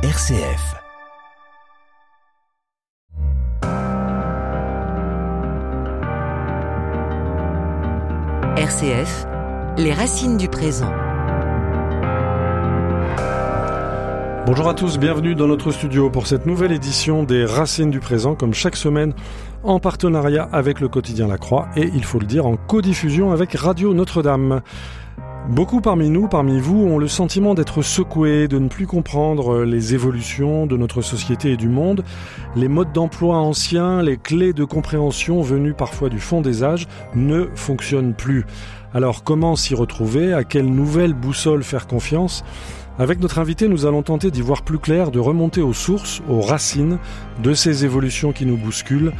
RCF. RCF, les racines du présent. Bonjour à tous, bienvenue dans notre studio pour cette nouvelle édition des Racines du présent, comme chaque semaine en partenariat avec le quotidien La Croix et, il faut le dire, en codiffusion avec Radio Notre-Dame. Beaucoup parmi nous, parmi vous, ont le sentiment d'être secoués, de ne plus comprendre les évolutions de notre société et du monde. Les modes d'emploi anciens, les clés de compréhension venues parfois du fond des âges ne fonctionnent plus. Alors comment s'y retrouver? À quelle nouvelle boussole faire confiance? Avec notre invité, nous allons tenter d'y voir plus clair, de remonter aux sources, aux racines de ces évolutions qui nous bousculent,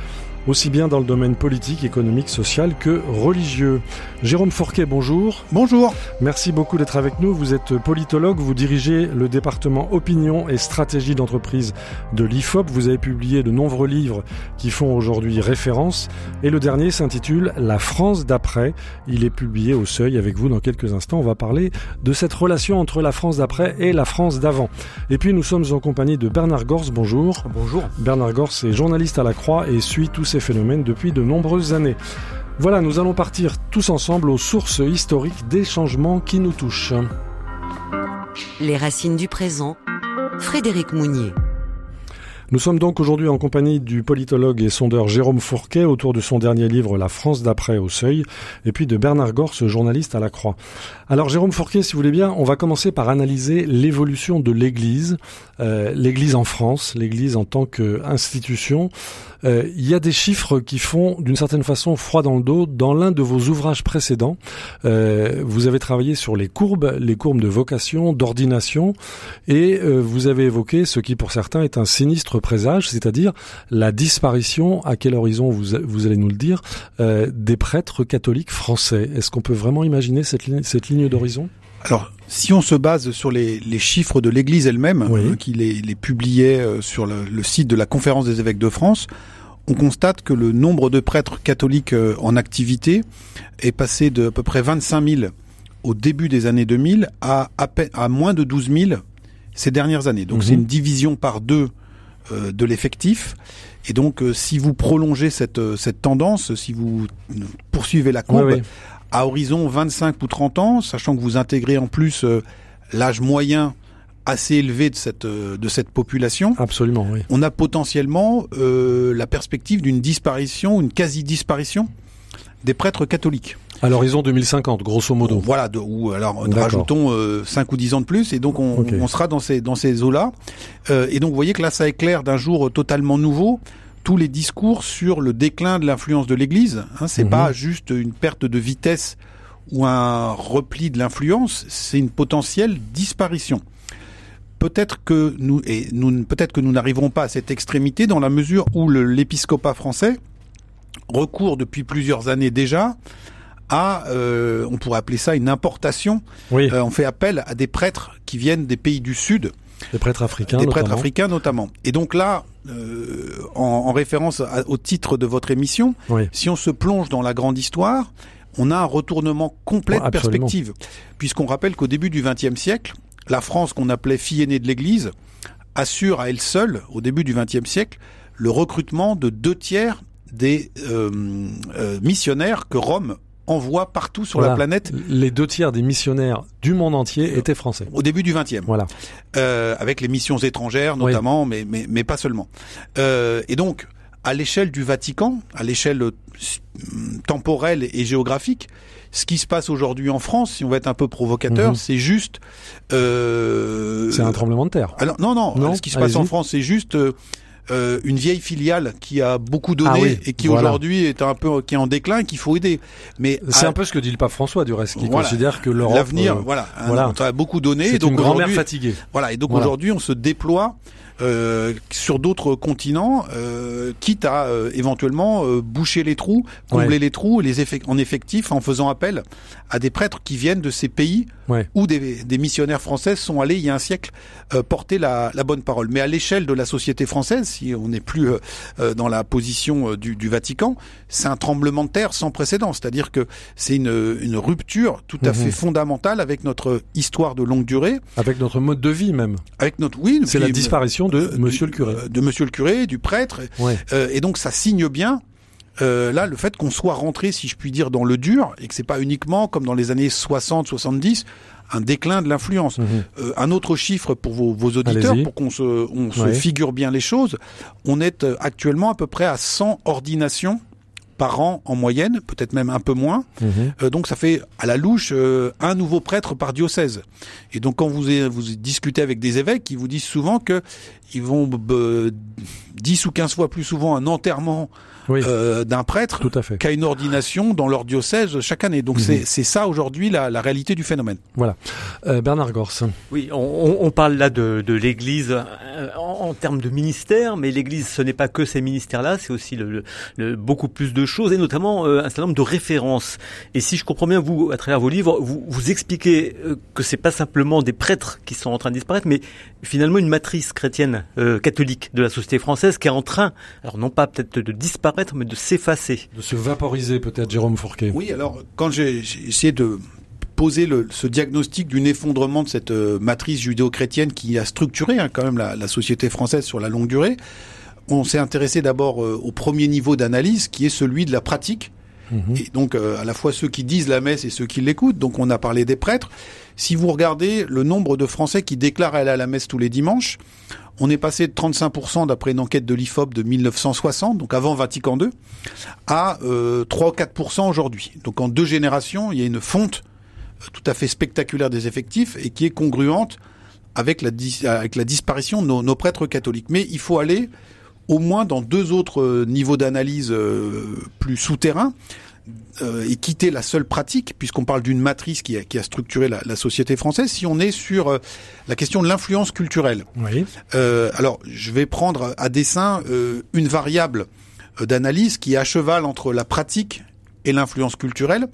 aussi bien dans le domaine politique, économique, social que religieux. Jérôme Forquet, bonjour. Bonjour. Merci beaucoup d'être avec nous. Vous êtes politologue, vous dirigez le département opinion et stratégie d'entreprise de l'IFOP. Vous avez publié de nombreux livres qui font aujourd'hui référence. Et le dernier s'intitule La France d'après. Il est publié au seuil avec vous dans quelques instants. On va parler de cette relation entre la France d'après et la France d'avant. Et puis nous sommes en compagnie de Bernard Gors. Bonjour. Bonjour. Bernard Gors est journaliste à la Croix et suit tous ces phénomènes depuis de nombreuses années. Voilà, nous allons partir tous ensemble aux sources historiques des changements qui nous touchent. Les racines du présent, Frédéric Mounier. Nous sommes donc aujourd'hui en compagnie du politologue et sondeur Jérôme Fourquet autour de son dernier livre La France d'après au seuil, et puis de Bernard Gors, journaliste à la Croix. Alors Jérôme Fourquet, si vous voulez bien, on va commencer par analyser l'évolution de l'Église, euh, l'Église en France, l'Église en tant qu'institution. Euh, il y a des chiffres qui font d'une certaine façon froid dans le dos. Dans l'un de vos ouvrages précédents, euh, vous avez travaillé sur les courbes, les courbes de vocation, d'ordination, et vous avez évoqué ce qui pour certains est un sinistre présage, c'est-à-dire la disparition, à quel horizon vous, vous allez nous le dire, euh, des prêtres catholiques français. Est-ce qu'on peut vraiment imaginer cette ligne, cette ligne d'horizon? Alors, si on se base sur les, les chiffres de l'Église elle-même, Oui. euh, qui les, les publiait euh, sur le, le site de la Conférence des évêques de France, on constate que le nombre de prêtres catholiques euh, en activité est passé de à peu près 25 000 au début des années 2000 à, à, peine- à moins de 12 000 ces dernières années. Donc Mhm. c'est une division par deux de l'effectif. Et donc euh, si vous prolongez cette, euh, cette tendance, si vous euh, poursuivez la courbe, Oui, oui. à horizon 25 ou 30 ans, sachant que vous intégrez en plus euh, l'âge moyen assez élevé de cette, euh, de cette population, Absolument, oui. on a potentiellement euh, la perspective d'une disparition, une quasi-disparition des prêtres catholiques. À l'horizon 2050, grosso modo. Voilà, de, ou alors D'accord. rajoutons euh, 5 ou 10 ans de plus, et donc on, on sera dans ces, dans ces eaux-là. Euh, et donc vous voyez que là, ça éclaire d'un jour totalement nouveau tous les discours sur le déclin de l'influence de l'Église. Hein, c'est Mhm. pas juste une perte de vitesse ou un repli de l'influence, c'est une potentielle disparition. Peut-être que nous et nous peut-être que nous n'arriverons pas à cette extrémité dans la mesure où l'épiscopat français recourt depuis plusieurs années déjà à, euh, on pourrait appeler ça une importation. Oui, Euh, on fait appel à des prêtres qui viennent des pays du Sud, les prêtres africains. des prêtres notamment. africains notamment. Et donc là, euh, en, en référence à- au titre de votre émission, Oui. si on se plonge dans la grande histoire, on a un retournement complet de perspective. Puisqu'on rappelle qu'au début du XXe siècle, la France qu'on appelait fille aînée de l'Église assure à elle seule, au début du XXe siècle, le recrutement de deux tiers des euh, euh, missionnaires que Rome envoie partout sur Voilà. la planète Les deux tiers des missionnaires du monde entier étaient français. au début du XXe. Voilà. euh, avec les missions étrangères Oui. notamment, mais, mais, mais pas seulement. Euh, et donc, à l'échelle du Vatican, à l'échelle euh, temporelle et géographique, ce qui se passe aujourd'hui en France, si on va être un peu provocateur, Mhm. c'est juste... Euh, C'est un tremblement de terre. alors, non, non, Non ce qui se passe en. France, c'est juste... euh, une vieille filiale qui a beaucoup donné Ah oui, et qui voilà. aujourd'hui est un peu qui est en déclin et qu'il faut aider. Mais C'est à- un peu ce que dit le pape François, du reste, qui Voilà. considère que l'Europe l'avenir, euh, voilà, hein, voilà. on a beaucoup donné. et c'est donc une grand-mère fatiguée. voilà, et donc Voilà. aujourd'hui, on se déploie euh, sur d'autres continents, euh, quitte à euh, éventuellement euh, boucher les trous, combler Ouais. les trous les effec- en effectif en faisant appel à des prêtres qui viennent de ces pays Ouais. où des, des missionnaires français sont allés il y a un siècle euh, porter la, la bonne parole. Mais à l'échelle de la société française, si on n'est plus dans la position du, du Vatican, c'est un tremblement de terre sans précédent. C'est-à-dire que c'est une, une rupture tout à Mhm. fait fondamentale avec notre histoire de longue durée, Avec notre mode de vie même. avec notre oui, C'est la disparition de Monsieur du- le curé. euh, de Monsieur le curé, du prêtre, Ouais. euh, et donc ça signe bien. euh, là, le fait qu'on soit rentré, si je puis dire, dans le dur, et que c'est pas uniquement comme dans les années 60-70, un déclin de l'influence. Mhm. Euh, un autre chiffre pour vos, vos auditeurs, pour qu'on se, on se figure bien les choses. On est actuellement à peu près à 100 ordinations par an en moyenne, peut-être même un peu moins. Mhm. Euh, donc ça fait à la louche euh, un nouveau prêtre par diocèse. Et donc quand vous, vous discutez avec des évêques, ils vous disent souvent que ils vont 10 ou 15 fois plus souvent un enterrement Oui, euh, d'un prêtre qu'à une ordination dans leur diocèse chaque année. Donc Mhm. c'est c'est ça aujourd'hui la, la réalité du phénomène. Voilà. Euh, Bernard Gors. Oui, on, parle là de, de l'Église euh, en, en termes de ministère, mais l'Église, ce n'est pas que ces ministères-là, c'est aussi le, le- le- beaucoup plus de choses, et notamment euh, un certain nombre de références. Et si je comprends bien, vous, à travers vos livres, vous, vous expliquez que c'est pas simplement des prêtres qui sont en train de disparaître, mais finalement une matrice chrétienne euh, catholique de la société française qui est en train, alors non pas peut-être de disparaître, mais de s'effacer. De se vaporiser peut-être, Jérôme Fourquet. Oui, alors quand j'ai essayé de poser le, ce diagnostic d'un effondrement de cette euh, matrice judéo-chrétienne qui a structuré hein, quand même la, la société française sur la longue durée, on s'est intéressé d'abord euh, au premier niveau d'analyse qui est celui de la pratique. Mhm. Et donc euh, à la fois ceux qui disent la messe et ceux qui l'écoutent. Donc on a parlé des prêtres. Si vous regardez le nombre de Français qui déclarent aller à la messe tous les dimanches, on est passé de 35% d'après une enquête de l'IFOP de 1960, donc avant Vatican II, à euh, 3 ou 4% aujourd'hui. Donc en deux générations, il y a une fonte euh, tout à fait spectaculaire des effectifs et qui est congruente avec la, disparition de nos, prêtres catholiques. Mais il faut aller au moins dans deux autres euh, niveaux d'analyse euh, plus souterrains euh, et quitter la seule pratique, puisqu'on parle d'une matrice qui a, qui a structuré la, la société française, si on est sur euh, la question de l'influence culturelle. Oui. Euh, alors, je vais prendre à dessein une variable d'analyse qui est à cheval entre la pratique et l'influence culturelle.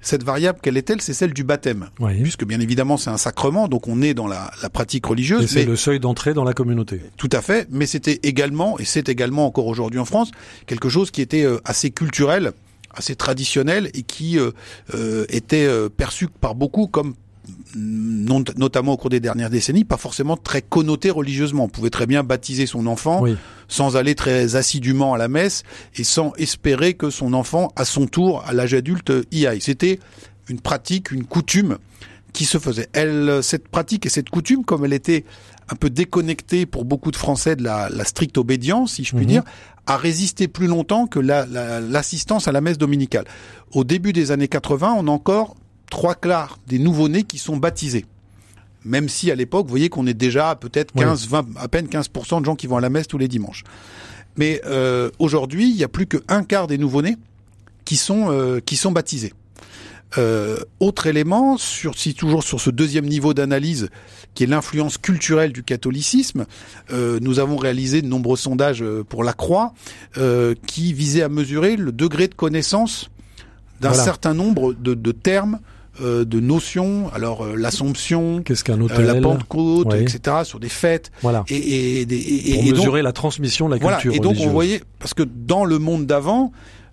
Cette variable, quelle est-elle? C'est celle du baptême. Oui. Puisque bien évidemment c'est un sacrement, donc on est dans la, la pratique religieuse. Et c'est le seuil d'entrée dans la communauté. tout à fait, mais c'était également, et c'est également encore aujourd'hui en France, quelque chose qui était assez culturel, assez traditionnel et qui euh, euh, était euh, perçu par beaucoup comme notamment au cours des dernières décennies, pas forcément très connoté religieusement. On pouvait très bien baptiser son enfant Oui. sans aller très assidûment à la messe et sans espérer que son enfant, à son tour, à l'âge adulte, y aille. C'était une pratique, une coutume qui se faisait. Elle, cette pratique et cette coutume, comme elle était un peu déconnectée pour beaucoup de Français de la, la stricte obédience, si je puis Mhm. dire, a résisté plus longtemps que la- la- l'assistance à la messe dominicale. Au début des années 80, on a encore trois quarts des nouveau-nés qui sont baptisés. Même si à l'époque, vous voyez qu'on est déjà peut-être Oui. 15, 20, à peine 15% de gens qui vont à la messe tous les dimanches. Mais euh, aujourd'hui, il y a plus que un quart des nouveau-nés qui sont euh, qui sont baptisés. Euh, autre élément, sur, si toujours sur ce deuxième niveau d'analyse, qui est l'influence culturelle du catholicisme, euh, nous avons réalisé de nombreux sondages euh, pour la Croix, euh, qui visaient à mesurer le degré de connaissance d'un Voilà. certain nombre de, de termes, euh, de notions. Alors euh, l'Assomption, Qu'est-ce qu'un euh, la Pentecôte, etc. Sur des fêtes Voilà. et, et, et, et- Pour et donc- mesurer la transmission de la voilà. culture Et donc religieuse. on voyait parce que dans le monde d'avant,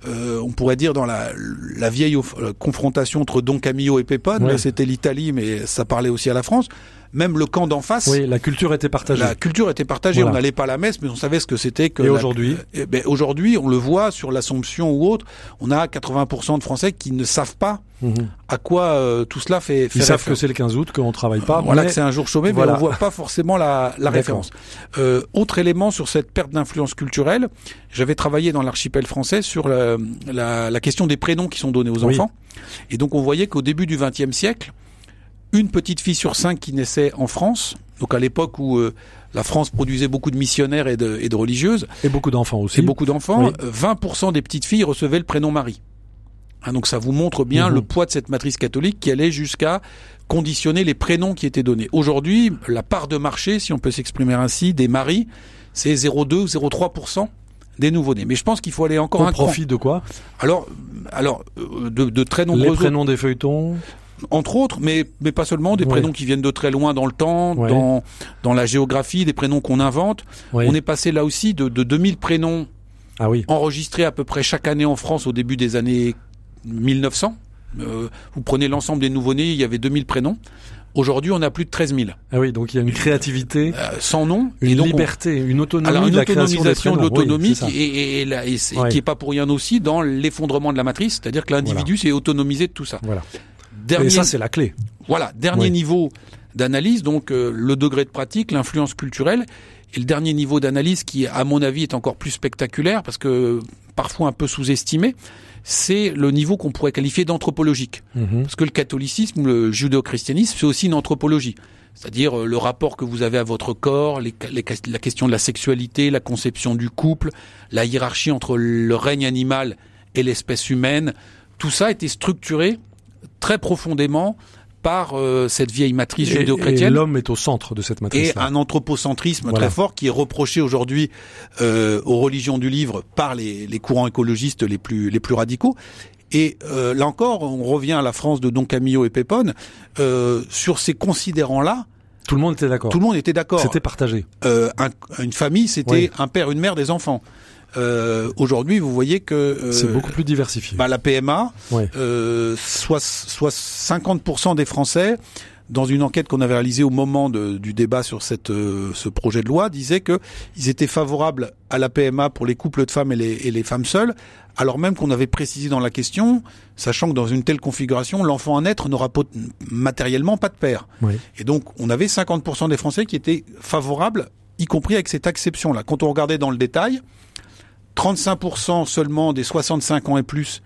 euh, on pourrait dire dans la, la vieille euh, confrontation entre Don Camillo et Ouais. là c'était l'Italie, mais ça parlait aussi à la France. Même le camp d'en face, Oui, la culture était partagée. la culture était partagée. Voilà. On n'allait pas à la messe, mais on savait ce que c'était que. Et la- aujourd'hui Eh ben, aujourd'hui, on le voit sur l'Assomption ou autre, on a 80% de Français qui ne savent pas Mhm. à quoi euh, tout cela fait. fait Ils savent que c'est le 15 août, qu'on travaille pas. Voilà que c'est un jour chômé, Voilà. mais on voit pas forcément la, la référence. Euh, autre élément sur cette perte d'influence culturelle, j'avais travaillé dans l'archipel français sur la, la, la question des prénoms qui sont donnés aux Oui. enfants. Et donc on voyait qu'au début du XXe siècle, une petite fille sur cinq qui naissait en France, donc à l'époque où euh, la France produisait beaucoup de missionnaires et de, et de religieuses, Et beaucoup d'enfants aussi. et beaucoup d'enfants, Oui. euh, 20% des petites filles recevaient le prénom Marie. Hein, donc ça vous montre bien Mhm. le poids de cette matrice catholique qui allait jusqu'à conditionner les prénoms qui étaient donnés. Aujourd'hui, la part de marché, si on peut s'exprimer ainsi, des maris, c'est 0,2 ou 0,3% des nouveau-nés. Mais je pense qu'il faut aller encore Au un cran. profit de quoi? Alors, alors euh, de, de très Les nombreux autres, prénoms des feuilletons? Entre autres, mais mais pas seulement des Ouais. prénoms qui viennent de très loin dans le temps, Ouais. dans dans la géographie, des prénoms qu'on invente. On est passé là aussi de, de 2000 prénoms Ah oui. enregistrés à peu près chaque année en France au début des années 1900. Euh, vous prenez l'ensemble des nouveau-nés, il y avait 2000 prénoms. Aujourd'hui, on a plus de 13 000, Ah oui, donc il y a une créativité, euh, sans nom. une Et donc, on- liberté, une autonomie alors une de la autonomisation de. Oui, l'autonomie qui, et, et- et la- et c'est- Ouais. qui est pas pour rien aussi dans l'effondrement de la matrice, c'est-à-dire que l'individu s'est autonomisé de tout ça. Voilà. Dernier, Et ça, c'est la clé. voilà, dernier Oui. niveau d'analyse, donc euh, le degré de pratique, l'influence culturelle, et le dernier niveau d'analyse qui, à mon avis, est encore plus spectaculaire parce que parfois un peu sous-estimé, c'est le niveau qu'on pourrait qualifier d'anthropologique. Mhm. Parce que le catholicisme, le judéo-christianisme, c'est aussi une anthropologie. C'est-à-dire euh, le rapport que vous avez à votre corps, les, les- la question de la sexualité, la conception du couple, la hiérarchie entre le règne animal et l'espèce humaine. Tout ça a été structuré très profondément par euh, cette vieille matrice Et, et judéo-chrétienne l'homme est au centre de cette et matrice. un anthropocentrisme Voilà. très fort qui est reproché aujourd'hui euh, aux religions du livre par les, les courants écologistes les plus les plus radicaux. Et euh, là encore, on revient à la France de Don Camillo et Pépone. Sur ces considérants-là, Tout le monde était d'accord. tout le monde était d'accord. C'était partagé. Un- une famille, c'était Oui. un père, une mère, des enfants. Euh, aujourd'hui, vous voyez que euh, C'est beaucoup plus diversifié. bah, la PMA, Ouais. euh, soit, soit 50% des Français, dans une enquête qu'on avait réalisée au moment de- du débat sur cette, euh, ce projet de loi, disaient que ils étaient favorables à la PMA pour les couples de femmes et les, et les femmes seules, alors même qu'on avait précisé dans la question, sachant que dans une telle configuration, l'enfant à naître n'aura matériellement pas de père. Oui. Et donc, on avait 50% des Français qui étaient favorables, y compris avec cette exception-là. Quand on regardait dans le détail, 35% seulement des 65 ans et plus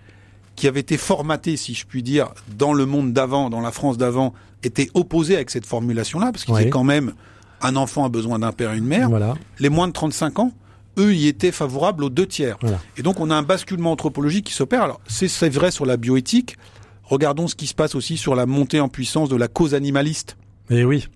qui avaient été formatés, si je puis dire, dans le monde d'avant, dans la France d'avant, étaient opposés avec cette formulation-là, parce qu'ils Oui. disaient quand même un enfant a besoin d'un père et une mère. Voilà. Les moins de 35 ans, eux, y étaient favorables aux deux tiers. Voilà. Et donc, on a un basculement anthropologique qui s'opère. Alors, c'est c'est vrai sur la bioéthique. Regardons ce qui se passe aussi sur la montée en puissance de la cause animaliste, Et oui.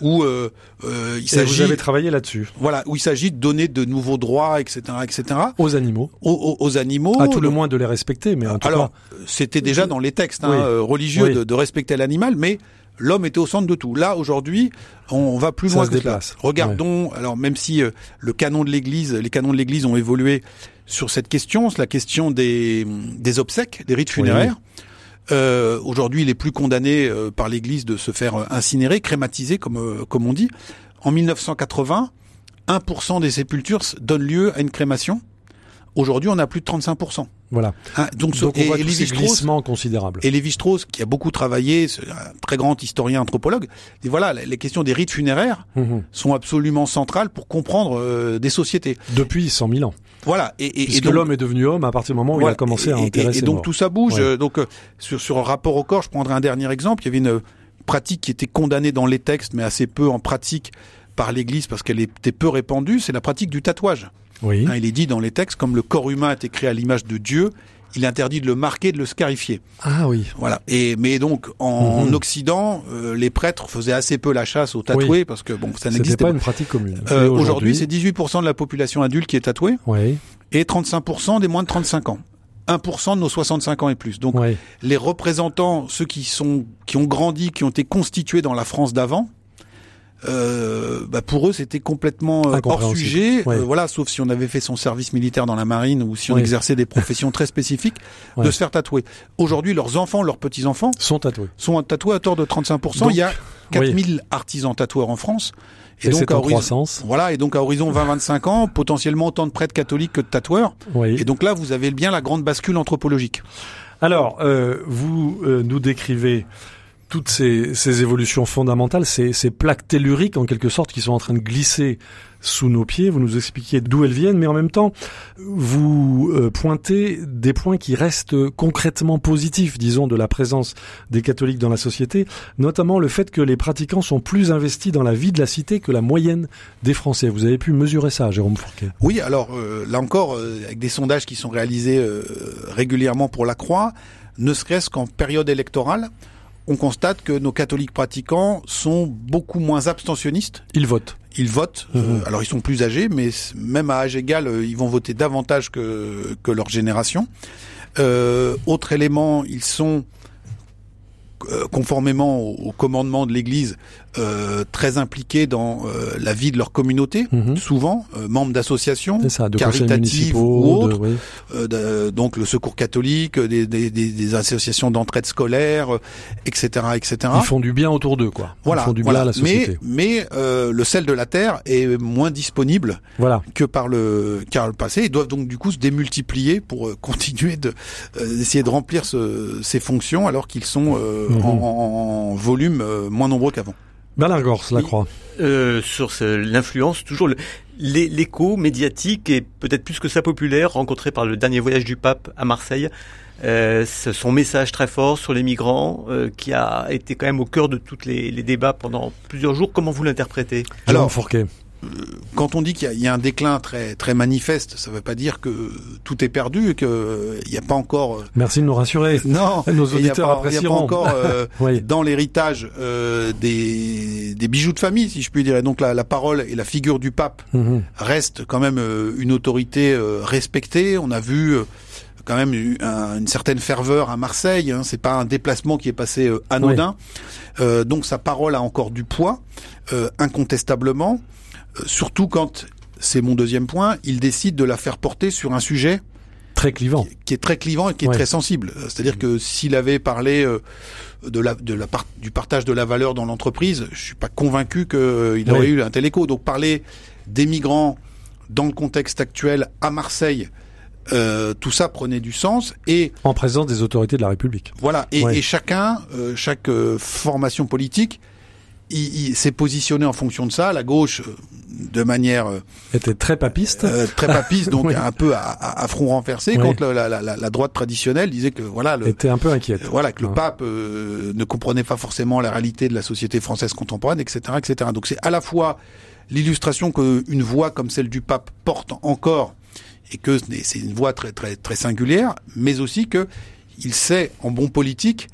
Où euh, euh, il Et vous s'agit, avez travaillé là-dessus. voilà, où il s'agit de donner de nouveaux droits, etc., etc., Aux animaux. aux, aux- aux animaux. à tout le moins de les respecter, mais en tout alors, c'était déjà dans les textes hein, Oui. euh, religieux Oui. de, de respecter l'animal, mais l'homme était au centre de tout. Là, aujourd'hui, on, va plus Ça loin se que cela. Regardons, alors même si euh, le canon de l'Église, les canons de l'Église ont évolué sur cette question, c'est la question des, des obsèques, des rites funéraires. Euh, aujourd'hui, il est plus condamné euh, par l'Église de se faire euh, incinérer, crématiser, comme comme on dit. En 1980, 1% des sépultures donnent lieu à une crémation. Aujourd'hui, on a plus de 35%. Voilà. Hein, donc, Donc on et, voit et tous ces glissements considérables. et Lévi-Strauss, qui a beaucoup travaillé, un très grand historien anthropologue, dit voilà, les questions des rites funéraires Mhm. sont absolument centrales pour comprendre euh, des sociétés. Depuis 100 000 ans. Voilà. Et, et, et Puisque l'homme est devenu homme à partir du moment où il a commencé à et- et- intéresser Et, donc tout ça bouge. Ouais. Euh, Donc euh, sur, sur un rapport au corps, je prendrai un dernier exemple. Il y avait une pratique qui était condamnée dans les textes, mais assez peu en pratique par l'Église parce qu'elle était peu répandue. C'est la pratique du tatouage. Oui. Hein, il est dit dans les textes, comme le corps humain a été créé à l'image de Dieu, il est interdit de le marquer, de le scarifier. Ah oui. Voilà. Et mais donc en, Mhm. Occident, euh, les prêtres faisaient assez peu la chasse aux tatoués Oui. parce que bon, ça n'existait pas pas. une pratique commune. Euh, Aujourd'hui, c'est 18% de la population adulte qui est tatouée Oui. et 35% des moins de 35 ans. 1% de nos 65 ans et plus. Donc Oui. les représentants, ceux qui sont qui ont grandi, qui ont été constitués dans la France d'avant, euh, bah pour eux c'était complètement euh, hors sujet. Ouais. Euh, voilà, sauf si on avait fait son service militaire dans la marine ou si on Oui. exerçait des professions très spécifiques, de Ouais. se faire tatouer. Aujourd'hui, leurs enfants, leurs petits enfants Sont tatoués. sont tatoués à tort de 35%. Donc, Il y a oui. 4000 artisans tatoueurs en France. Et, c'est à en horizon- croissance. Voilà, et donc à horizon 20-25 ans, potentiellement autant de prêtres catholiques que de tatoueurs. Oui. Et donc là, vous avez bien la grande bascule anthropologique. Alors, euh, vous euh, nous décrivez toutes ces, ces évolutions fondamentales, ces, ces plaques telluriques en quelque sorte qui sont en train de glisser sous nos pieds, vous nous expliquez d'où elles viennent, mais en même temps, vous euh, pointez des points qui restent concrètement positifs, disons, de la présence des catholiques dans la société, notamment le fait que les pratiquants sont plus investis dans la vie de la cité que la moyenne des Français. Vous avez pu mesurer ça, Jérôme Fourquet Oui, alors euh, là encore, euh, avec des sondages qui sont réalisés régulièrement pour la Croix, ne serait-ce qu'en période électorale, on constate que nos catholiques pratiquants sont beaucoup moins abstentionnistes. Ils votent. Ils votent. Euh, mhm. alors ils sont plus âgés, mais même à âge égal, euh, ils vont voter davantage que, que leur génération. Euh, autre élément, ils sont euh, conformément au, commandement de l'Église, euh, très impliqués dans euh, la vie de leur communauté, mhm. souvent membres d'associations caritatives ou autres, donc le Secours catholique, des, des, des associations d'entraide scolaire, etc., etc. Ils font du bien autour d'eux, quoi. Voilà, Ils font du bien à la société. Mais, mais le sel de la terre est moins disponible voilà. que par le, car le passé. Ils doivent donc du coup se démultiplier pour continuer de d'essayer de remplir ce, ces fonctions alors qu'ils sont Mhm. en, volume euh, moins nombreux qu'avant. Bernard Gors, la croix. Euh, sur l'influence, toujours l'écho médiatique et peut-être plus que ça populaire, rencontré par le dernier voyage du pape à Marseille. Euh, son message très fort sur les migrants, euh, qui a été quand même au cœur de tous les, les, débats pendant plusieurs jours. Comment vous l'interprétez? Alors, Fourquet quand on dit qu'il y, a un déclin très très manifeste, ça ne veut pas dire que tout est perdu et qu'il n'y a pas encore. Euh, Merci de nous rassurer. Non, nos auditeurs Il n'y a, pas encore euh, dans l'héritage euh, des, des bijoux de famille, si je puis dire. Et donc la, la parole et la figure du pape mhm. restent quand même une autorité respectée. On a vu quand même une certaine ferveur à Marseille. Hein. C'est pas un déplacement qui est passé anodin. donc sa parole a encore du poids, incontestablement. Euh, surtout quand, c'est mon deuxième point, il décide de la faire porter sur un sujet très clivant, qui, est très clivant et qui est très sensible. Euh, c'est-à-dire que s'il avait parlé euh, de la, de la part, du partage de la valeur dans l'entreprise, je suis pas convaincu qu'il aurait eu un tel écho. Donc parler des migrants dans le contexte actuel à Marseille, tout ça prenait du sens et en présence des autorités de la République. Voilà et, et chacun, chaque formation politique il, s'est positionné en fonction de ça. La gauche, euh, de manière euh, était très papiste, euh, très papiste, donc un peu à, à, front renversé. Quand la, la, la, droite traditionnelle disait que voilà, le, était un peu inquiète. voilà, que le pape ne comprenait pas forcément la réalité de la société française contemporaine, etc., etc. Donc c'est à la fois l'illustration qu'une voix comme celle du pape porte encore et que c'est une voix très très très singulière, mais aussi que il sait en bon politique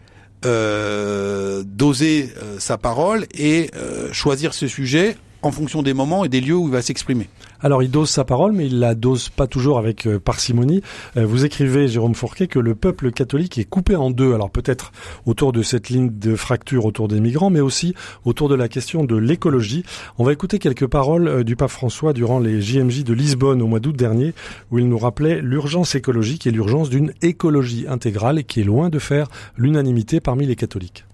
euh, doser euh, sa parole et euh, choisir ce sujet en fonction des moments et des lieux où il va s'exprimer. Alors il dose sa parole, mais il la dose pas toujours avec euh, parcimonie. Euh, vous écrivez, Jérôme Fourquet, que le peuple catholique est coupé en deux. Alors peut-être autour de cette ligne de fracture autour des migrants, mais aussi autour de la question de l'écologie. On va écouter quelques paroles euh, du pape François durant les JMJ de Lisbonne au mois d'août dernier, où il nous rappelait l'urgence écologique et l'urgence d'une écologie intégrale qui est loin de faire l'unanimité parmi les catholiques.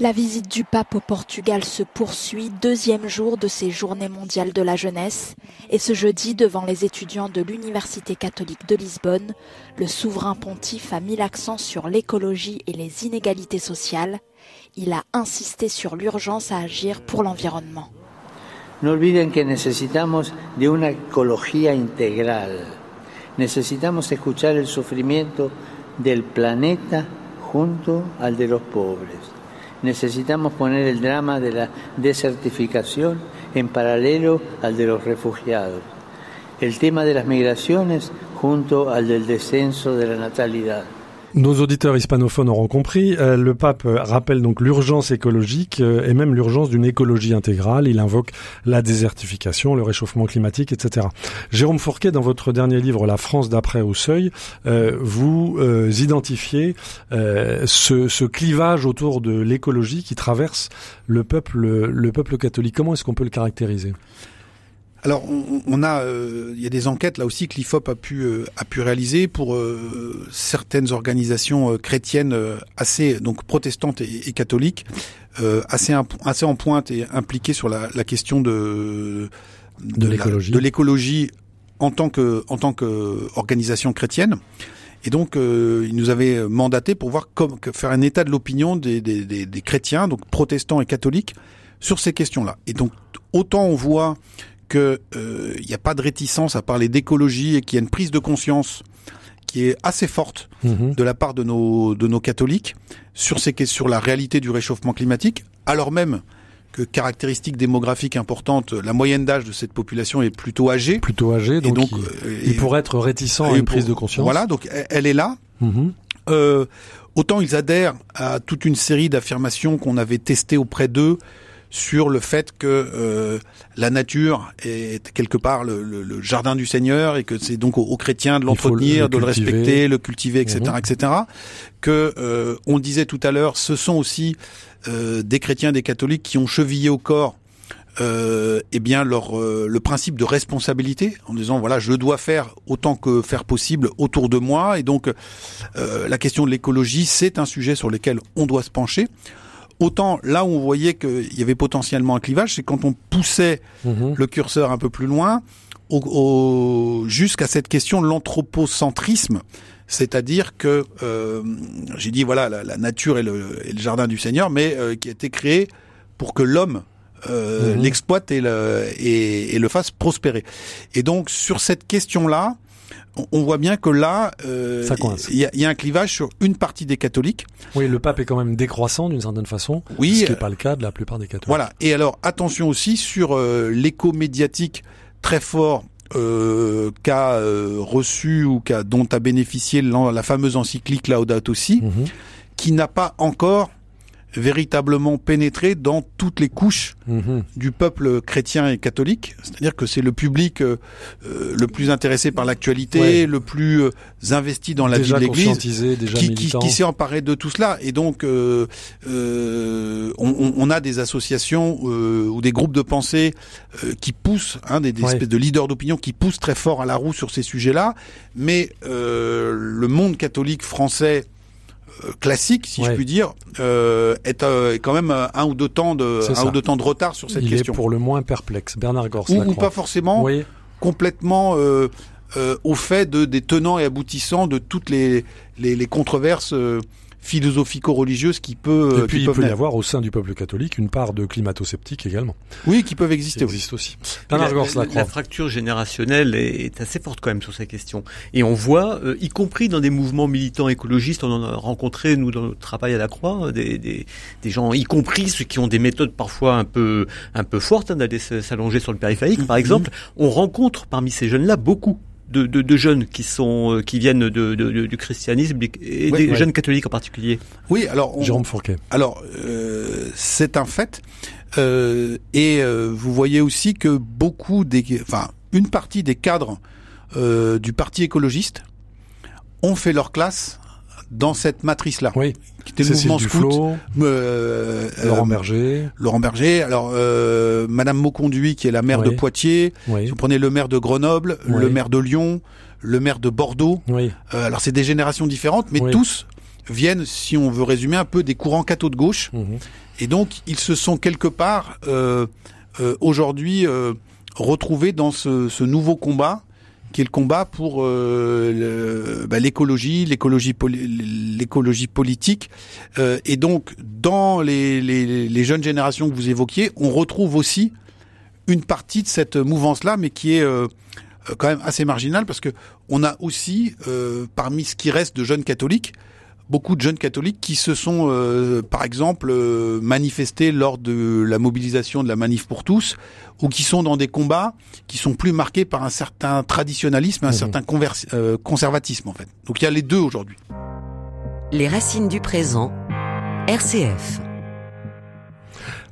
La visite du pape au Portugal se poursuit, deuxième jour de ces journées mondiales de la jeunesse. Et ce jeudi, devant les étudiants de l'Université catholique de Lisbonne, le souverain pontife a mis l'accent sur l'écologie et les inégalités sociales. Il a insisté sur l'urgence à agir pour l'environnement. No olviden que necesitamos de una ecología integral. Necesitamos escuchar el sufrimiento del planeta junto al de los pobres. Necesitamos poner el drama de la desertificación en paralelo al de los refugiados, el tema de las migraciones junto al del descenso de la natalidad. Nos auditeurs hispanophones auront compris. Euh, le pape rappelle donc l'urgence écologique euh, et même l'urgence d'une écologie intégrale. Il invoque la désertification, le réchauffement climatique, etc. Jérôme Fourquet, dans votre dernier livre La France d'après au seuil, euh, vous identifiez ce, clivage autour de l'écologie qui traverse le peuple, le peuple catholique. Comment est-ce qu'on peut le caractériser? Alors, on, a, euh, il y a des enquêtes là aussi que l'IFOP a pu euh, a pu réaliser pour euh, certaines organisations chrétiennes assez donc protestantes et, catholiques, assez assez en pointe et impliquées sur la, la question de de, l'écologie de l'écologie en tant que en tant que organisation chrétienne. Et donc, euh, il nous avait mandaté pour voir comme, faire un état de l'opinion des, des, des, des, chrétiens, donc protestants et catholiques, sur ces questions-là. Et donc, autant on voit qu'il n'y a pas de réticence à parler d'écologie et qu'il y a une prise de conscience qui est assez forte mhm. de la part de nos de nos catholiques sur ces sur la réalité du réchauffement climatique, alors même que caractéristique démographique importante, la moyenne d'âge de cette population est plutôt âgée. Plutôt âgée, donc, donc il, pourrait être réticent à une prise de conscience. Voilà, donc elle est là. Mhm. Euh, autant ils adhèrent à toute une série d'affirmations qu'on avait testées auprès d'eux sur le fait que euh, la nature est quelque part le, le, le, jardin du Seigneur et que c'est donc aux, chrétiens de l'entretenir, de le respecter, le cultiver, etc., mhm. etc. Que euh, on disait tout à l'heure, ce sont aussi euh, des chrétiens, des catholiques qui ont chevillé au corps euh, eh bien leur le principe de responsabilité en disant voilà je dois faire autant que faire possible autour de moi et donc la question de l'écologie c'est un sujet sur lequel on doit se pencher Autant là où on voyait qu'il y avait potentiellement un clivage, c'est quand on poussait mhm. le curseur un peu plus loin, au, jusqu'à cette question de l'anthropocentrisme, c'est-à-dire que euh, j'ai dit voilà la, nature est le, le, jardin du Seigneur, mais euh, qui a été créé pour que l'homme euh, mhm. l'exploite et le, et, et, le fasse prospérer. Et donc sur cette question-là, on voit bien que là, euh, il y, a, un clivage sur une partie des catholiques. Oui, le pape est quand même décroissant d'une certaine façon. Oui, ce qui n'est pas le cas de la plupart des catholiques. Voilà. Et alors attention aussi sur euh, l'écho médiatique très fort euh, qu'a euh, reçu ou qu'a dont a bénéficié la, fameuse encyclique Laudato Si, mhm. qui n'a pas encore véritablement pénétrer dans toutes les couches mhm. du peuple chrétien et catholique. C'est-à-dire que c'est le public euh, euh, le plus intéressé par l'actualité, le plus euh, investi dans la vie de l'Église, qui, qui, qui s'est emparé de tout cela. Et donc, on, on, a des associations ou des groupes de pensée qui poussent, hein, des, des espèces de leaders d'opinion qui poussent très fort à la roue sur ces sujets-là. Mais le monde catholique français classique, si je puis dire, euh, est, euh, est, quand même un ou deux temps de un ou deux temps de retard sur cette question. Il est pour le moins perplexe, Bernard Gors. Ou, ou pas forcément complètement euh, au fait de des tenants et aboutissants de toutes les les, les controverses philosophico-religieuse qui peut. Et puis il peut y avoir au sein du peuple catholique une part de climato-sceptiques également. Oui, qui peuvent exister. Qui existe aussi. La, la, la, fracture générationnelle est, assez forte quand même sur ces questions. Et on voit, euh, y compris dans des mouvements militants écologistes, on en a rencontré nous dans notre travail à la Croix, des, des, des gens, y compris ceux qui ont des méthodes parfois un peu un peu fortes, hein, d'aller s'allonger sur le périphérique, par mm-hmm. exemple. On rencontre parmi ces jeunes-là beaucoup de, de, de, jeunes qui sont euh, qui viennent de, de du christianisme et des jeunes catholiques en particulier. Oui, alors Jérôme Fourquet. Alors euh, c'est un fait euh, et euh, vous voyez aussi que beaucoup des enfin une partie des cadres du parti écologiste ont fait leur classe dans cette matrice-là. Oui. Qui était le mouvement scout. Euh, Laurent Berger. Laurent Berger. Alors, euh, Madame Mauconduit, qui est la maire de Poitiers. Oui. Si vous prenez le maire de Grenoble, le maire de Lyon, le maire de Bordeaux. Oui. Euh, alors, c'est des générations différentes, mais tous viennent, si on veut résumer, un peu des courants cathos de gauche. Mhm. Et donc, ils se sont quelque part euh, euh aujourd'hui euh, retrouvés dans ce, ce nouveau combat qui est le combat pour euh, bah, l'écologie, l'écologie, politique. Euh, et donc, dans les, jeunes générations que vous évoquiez, on retrouve aussi une partie de cette mouvance-là, mais qui est euh, quand même assez marginale parce que on a aussi, parmi ce qui reste de jeunes catholiques, beaucoup de jeunes catholiques qui se sont, euh, par exemple, euh, manifestés lors de la mobilisation de la manif pour tous, ou qui sont dans des combats qui sont plus marqués par un certain traditionnalisme, un mmh. certain euh, conservatisme en fait. Donc il y a les deux aujourd'hui. Les racines du présent, RCF.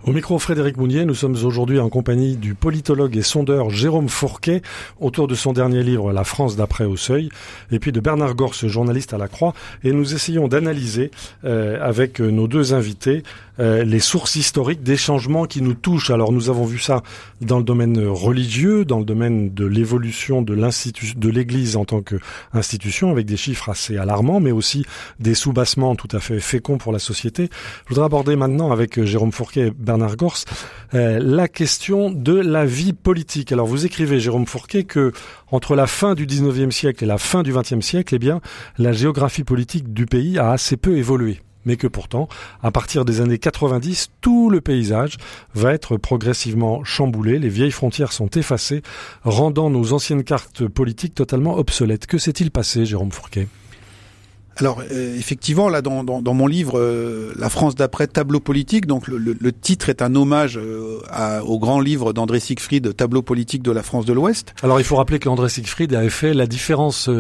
Au micro Frédéric Mounier, nous sommes aujourd'hui en compagnie du politologue et sondeur Jérôme Fourquet autour de son dernier livre La France d'après au seuil et puis de Bernard Gorce, journaliste à la Croix. Et nous essayons d'analyser euh, avec nos deux invités euh, les sources historiques des changements qui nous touchent. Alors nous avons vu ça dans le domaine religieux, dans le domaine de l'évolution de l'institution, de l'Église en tant qu'institution, avec des chiffres assez alarmants, mais aussi des soubassements tout à fait féconds pour la société. Je voudrais aborder maintenant avec Jérôme Fourquet et Bernard Gors euh, la question de la vie politique. Alors vous écrivez, Jérôme Fourquet, que entre la fin du 19e siècle et la fin du 20e siècle, eh bien, la géographie politique du pays a assez peu évolué mais que pourtant, à partir des années 90, tout le paysage va être progressivement chamboulé, les vieilles frontières sont effacées, rendant nos anciennes cartes politiques totalement obsolètes. Que s'est-il passé, Jérôme Fourquet? Alors euh, effectivement, là dans, dans, dans mon livre euh, La France d'après tableau politique, donc le, le, titre est un hommage euh, à, au grand livre d'André Siegfried, Tableau politique de la France de l'Ouest. Alors il faut rappeler qu'André Siegfried avait fait la différence,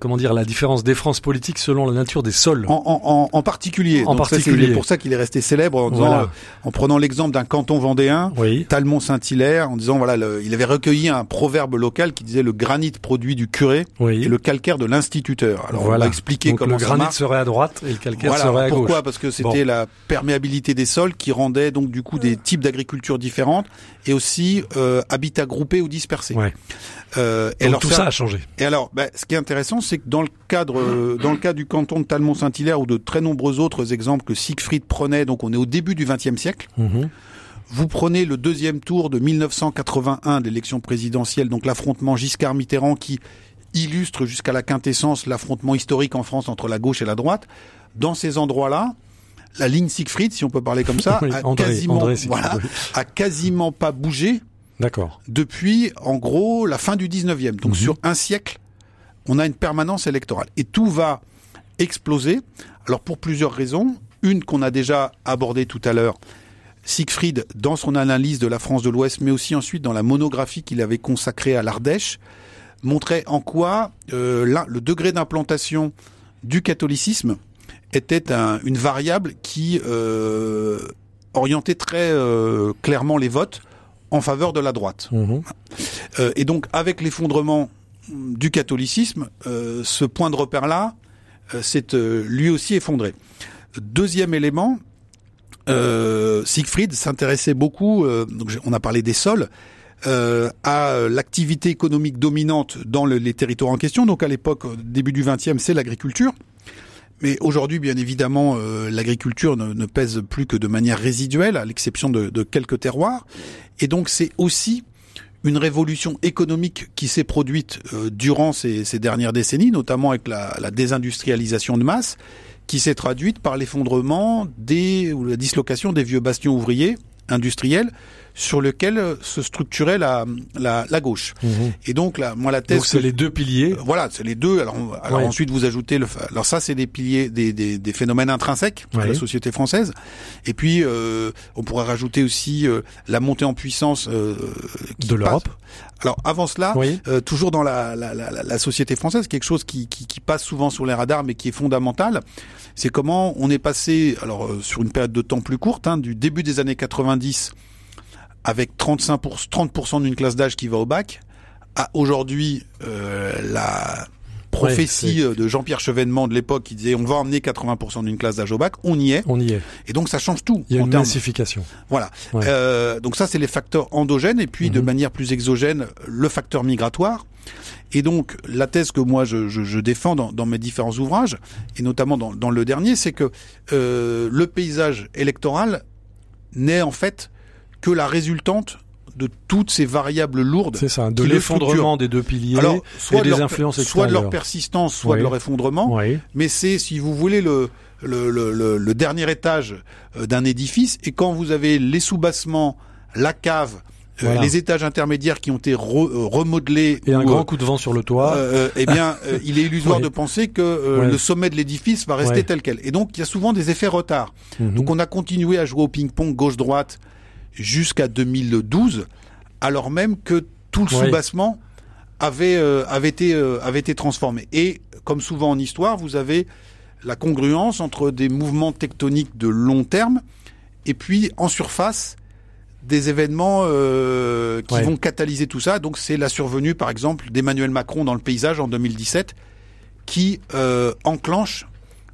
comment dire, la différence des France politiques selon la nature des sols. En, en, en particulier. En particulier. C'est pour ça qu'il est resté célèbre en disant, en prenant l'exemple d'un canton vendéen, oui. Talmont-Saint-Hilaire, en disant voilà, il avait recueilli un proverbe local qui disait le granit produit du curé oui. et le calcaire de l'instituteur. Alors voilà. on va expliquer comment le granit serait à droite et le calcaire voilà, serait à pourquoi gauche. Pourquoi Parce que c'était bon. la perméabilité des sols qui rendait donc du coup des types d'agriculture différentes et aussi euh, habitats groupés ou dispersés. Ouais. Euh, et donc alors, tout ça, ça a changé. Et alors, bah, ce qui est intéressant, c'est que dans le cadre, euh, dans le cas du canton de Talmont-Saint-Hilaire ou de très nombreux autres exemples que Siegfried prenait, donc on est au début du XXe siècle. Mmh. Vous prenez le deuxième tour de 1981 d'élection présidentielle, donc l'affrontement Giscard-Mitterrand qui illustre jusqu'à la quintessence l'affrontement historique en France entre la gauche et la droite. Dans ces endroits-là, la ligne Siegfried, si on peut parler comme ça, oui, a André, quasiment, André voilà, a quasiment pas bougé. D'accord. Depuis, en gros, la fin du 19e. Donc, Mhm. mmh. sur un siècle, on a une permanence électorale. Et tout va exploser. Alors, pour plusieurs raisons. Une qu'on a déjà abordée tout à l'heure. Siegfried, dans son analyse de la France de l'Ouest, mais aussi ensuite dans la monographie qu'il avait consacrée à l'Ardèche, montrait en quoi euh, là, le degré d'implantation du catholicisme était un, une variable qui euh, orientait très euh, clairement les votes en faveur de la droite. Mmh. Et donc, avec l'effondrement du catholicisme, euh, ce point de repère-là euh, s'est lui aussi effondré. Deuxième élément, euh, Siegfried s'intéressait beaucoup, donc on a parlé des sols, euh, à l'activité économique dominante dans le, les territoires en question. Donc à l'époque, début du XXe, c'est l'agriculture. Mais aujourd'hui, bien évidemment, euh, l'agriculture ne, pèse plus que de manière résiduelle, à l'exception de, quelques terroirs. Et donc c'est aussi une révolution économique qui s'est produite euh, durant ces, ces, dernières décennies, notamment avec la, la désindustrialisation de masse, qui s'est traduite par l'effondrement des ou la dislocation des vieux bastions ouvriers industriels sur lequel se structurait la, la, la gauche. Mmh. Et donc, là, moi, la thèse... Donc, c'est les deux piliers. Euh, voilà, c'est les deux. Alors, alors ouais. ensuite, vous ajoutez... Le, alors ça, c'est des piliers, des, des, des phénomènes intrinsèques ouais. à la société française. Et puis, euh, on pourrait rajouter aussi euh, la montée en puissance... Euh, de l'Europe alors avant cela, oui. euh, toujours dans la, la, la, la, société française, quelque chose qui, qui, qui, passe souvent sous les radars, mais qui est fondamental, c'est comment on est passé, alors euh, sur une période de temps plus courte, hein, du début des années 90, avec 35 pour, 30% d'une classe d'âge qui va au bac, à aujourd'hui euh, la prophétie ouais, de Jean-Pierre Chevènement de l'époque qui disait on va emmener 80% d'une classe d'âge au bac, on y est. On y est. Et donc ça change tout. Il y a en une termes... massification. Voilà. Ouais. Euh, donc ça c'est les facteurs endogènes et puis mmh. de manière plus exogène le facteur migratoire. Et donc la thèse que moi je, je, je défends dans, dans, mes différents ouvrages et notamment dans, dans le dernier, c'est que euh, le paysage électoral n'est en fait que la résultante de toutes ces variables lourdes. C'est ça, de l'effondrement des deux piliers Alors, soit et de des leur, influences Soit de leur persistance, soit oui. de leur effondrement. Oui. Mais c'est, si vous voulez, le, le, le, le dernier étage euh, d'un édifice. Et quand vous avez les soubassements, la cave, voilà. euh, les étages intermédiaires qui ont été re, euh, remodelés et un grand coup de vent sur le toit. eh bien, il est illusoire de penser que le sommet de l'édifice va rester tel quel. Et donc, il y a souvent des effets retard. Mm -hmm. Donc, on a continué à jouer au ping-pong gauche-droite jusqu'à 2012, alors même que tout le soubassement avait, euh, avait, été, euh, avait été transformé. Et comme souvent en histoire, vous avez la congruence entre des mouvements tectoniques de long terme et puis en surface des événements euh, qui ouais. vont catalyser tout ça. Donc c'est la survenue, par exemple, d'Emmanuel Macron dans le paysage en 2017, qui euh, enclenche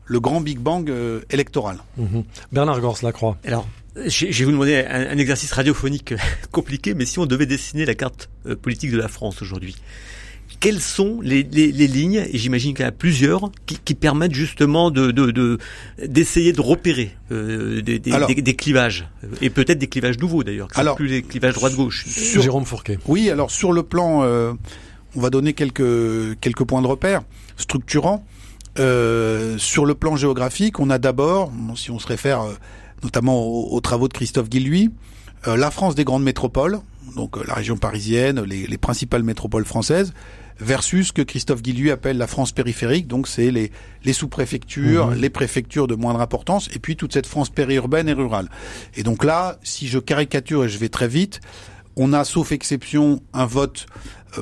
le grand Big Bang électoral. Mhm. Bernard Gors-Lacroix. Alors, je vais vous demander un, exercice radiophonique compliqué, mais si on devait dessiner la carte politique de la France aujourd'hui, quelles sont les, lignes, et j'imagine qu'il y en a plusieurs, qui, permettent justement de, d'essayer de, repérer des, clivages, et peut-être des clivages nouveaux d'ailleurs, qui alors, plus les clivages droite-gauche. Jérôme Fourquet. Oui, alors sur le plan, on va donner quelques, quelques points de repère structurants. Euh, sur le plan géographique, on a d'abord, si on se réfère euh, notamment aux, travaux de Christophe Guilluy, euh, la France des grandes métropoles, donc la région parisienne, les, principales métropoles françaises, versus ce que Christophe Guilluy appelle la France périphérique, donc c'est les, les sous-préfectures, mmh. les préfectures de moindre importance, et puis toute cette France périurbaine et rurale. Et donc là, si je caricature et je vais très vite, on a, sauf exception, un vote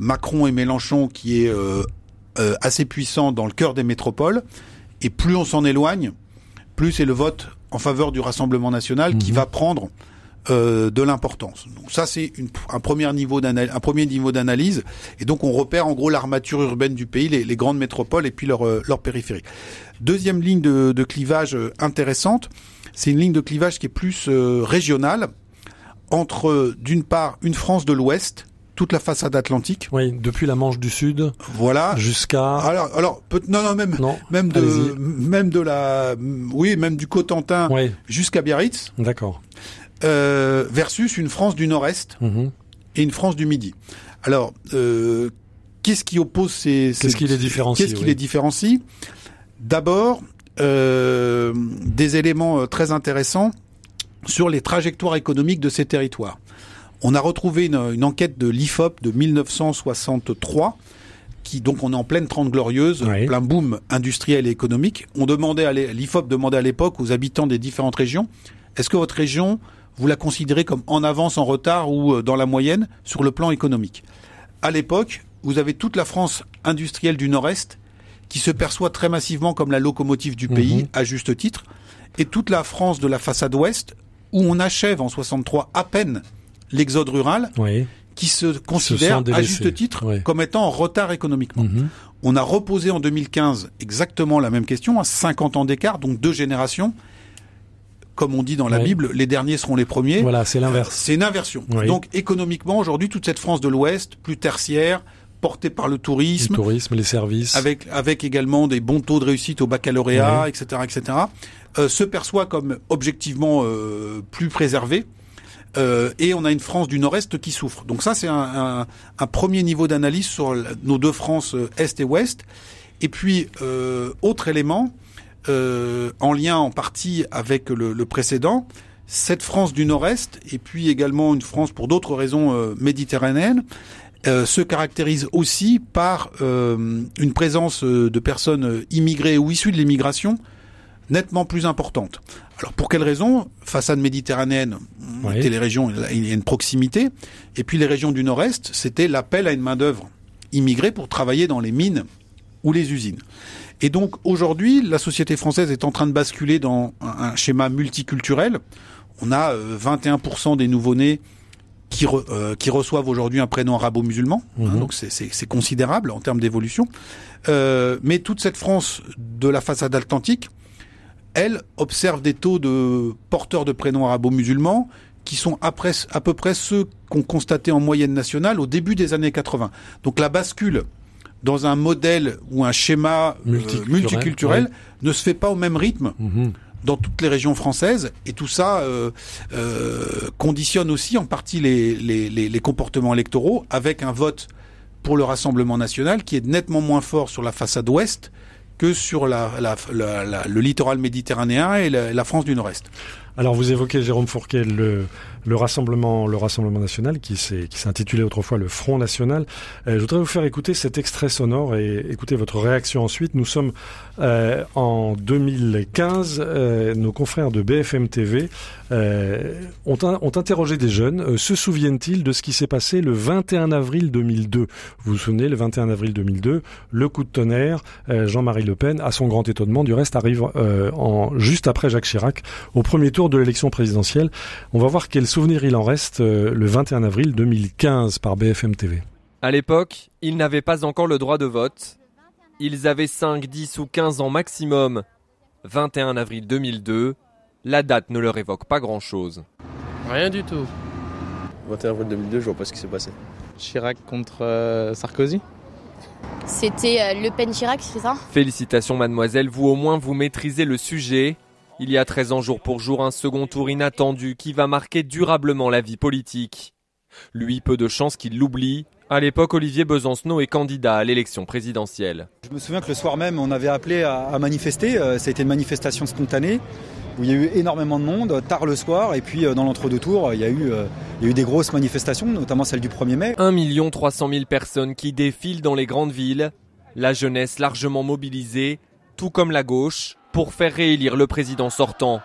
Macron et Mélenchon qui est euh, assez puissant dans le cœur des métropoles. Et plus on s'en éloigne, plus c'est le vote en faveur du Rassemblement national qui mhm. va prendre euh, de l'importance. Donc ça c'est un premier niveau d'analyse, un premier niveau d'analyse, et donc on repère en gros l'armature urbaine du pays, les, grandes métropoles et puis leur, euh, leur périphérie. Deuxième ligne de, de clivage euh, intéressante, c'est une ligne de clivage qui est plus régionale entre d'une part une France de l'Ouest toute la façade atlantique. Oui, depuis la Manche du Sud. Voilà. Jusqu'à. Alors, alors, non, non, même, non, même de, même de la, oui, même du Cotentin jusqu'à Biarritz. D'accord. Euh, versus une France du Nord-Est mhm. et une France du Midi. Alors, euh, qu'est-ce qui oppose ces, qu'est-ce qui les différencie Qu'est-ce qui les différencie? D'abord, euh, des éléments très intéressants sur les trajectoires économiques de ces territoires. On a retrouvé une, enquête de l'IFOP de 1963 qui donc on est en pleine trente glorieuse, plein boom industriel et économique. On demandait à l'IFOP demandait à l'époque aux habitants des différentes régions est-ce que votre région vous la considérez comme en avance, en retard ou euh, dans la moyenne sur le plan économique? À l'époque, vous avez toute la France industrielle du Nord-Est qui se perçoit très massivement comme la locomotive du pays, mhm. à juste titre, et toute la France de la façade ouest, où on achève en 63 à peine l'exode rural, qui se considère à juste titre comme étant en retard économiquement. Mhm. On a reposé en 2015 exactement la même question, à 50 ans d'écart, donc deux générations. Comme on dit dans la Bible, les derniers seront les premiers. Voilà, c'est l'inverse. C'est une inversion. Donc économiquement, aujourd'hui, toute cette France de l'Ouest, plus tertiaire, portée par le tourisme, le tourisme, les services, avec avec également des bons taux de réussite au baccalauréat, etc., etc., euh, se perçoit comme objectivement euh, plus préservé. Euh, et on a une France du Nord-Est qui souffre. Donc ça, c'est un, premier niveau d'analyse sur nos deux France euh, Est et Ouest. Et puis, euh, autre élément, en lien en partie avec le, précédent, cette France du Nord-Est, et puis également une France pour d'autres raisons méditerranéennes, se caractérise aussi par une présence de personnes immigrées ou issues de l'immigration nettement plus importante. Alors pour quelles raisons Façade méditerranéenne, était les régions, il y a une proximité, et puis les régions du Nord-Est, c'était l'appel à une main d'œuvre immigrée pour travailler dans les mines ou les usines. Et donc aujourd'hui, la société française est en train de basculer dans un, schéma multiculturel. On a 21% euh, des nouveau-nés qui, euh, qui reçoivent aujourd'hui un prénom arabo-musulman, hein, mhm. donc c'est considérable en termes d'évolution. Euh, mais toute cette France de la façade atlantique, elle observe des taux de porteurs de prénoms arabo-musulmans qui sont à, peu près ceux qu'on constatait en moyenne nationale au début des années 80. Donc la bascule dans un modèle ou un schéma euh, multiculturel, ne se fait pas au même rythme. Mhm. dans toutes les régions françaises et tout ça euh, euh, conditionne aussi en partie les, les, comportements électoraux avec un vote pour le Rassemblement national qui est nettement moins fort sur la façade ouest que sur le littoral méditerranéen et la, France du Nord-Est. Alors vous évoquez Jérôme Fourquet le, le rassemblement le rassemblement national qui s'est qui s'intitulait autrefois le Front national. Euh, je voudrais vous faire écouter cet extrait sonore et écouter votre réaction ensuite. Nous sommes euh, en 2015. Euh, nos confrères de BFM TV euh, ont, ont, interrogé des jeunes. Euh, se souviennent-ils de ce qui s'est passé le 21 avril 2002 Vous vous souvenez, le 21 avril 2002, le coup de tonnerre. Jean-Marie Le Pen, à son grand étonnement, du reste arrive en juste après Jacques Chirac au premier tour de l'élection présidentielle. On va voir quel souvenir il en reste euh, le 21 avril 2015 par BFM TV. À l'époque, ils n'avaient pas encore le droit de vote. Ils avaient 5, 10 ou 15 ans maximum. 21 avril 2002, la date ne leur évoque pas grand-chose. Rien du tout. 21 avril 2002, je vois pas ce qui s'est passé. Chirac contre euh, Sarkozy? C'était euh, Le Pen-Chirac, c'est ça? Félicitations mademoiselle, vous au moins vous maîtrisez le sujet. Il y a 13 ans jour pour jour un second tour inattendu qui va marquer durablement la vie politique. Lui, peu de chance qu'il l'oublie. À l'époque, Olivier Besancenot est candidat à l'élection présidentielle. Je me souviens que le soir même, on avait appelé à, manifester. Euh, ça a été une manifestation spontanée où il y a eu énormément de monde, tard le soir, et puis euh, dans l'entre-deux tours, il y, a eu, euh, il y a eu des grosses manifestations, notamment celle du 1er mai. 1 300 000 personnes qui défilent dans les grandes villes, la jeunesse largement mobilisée, tout comme la gauche, pour faire réélire le président sortant.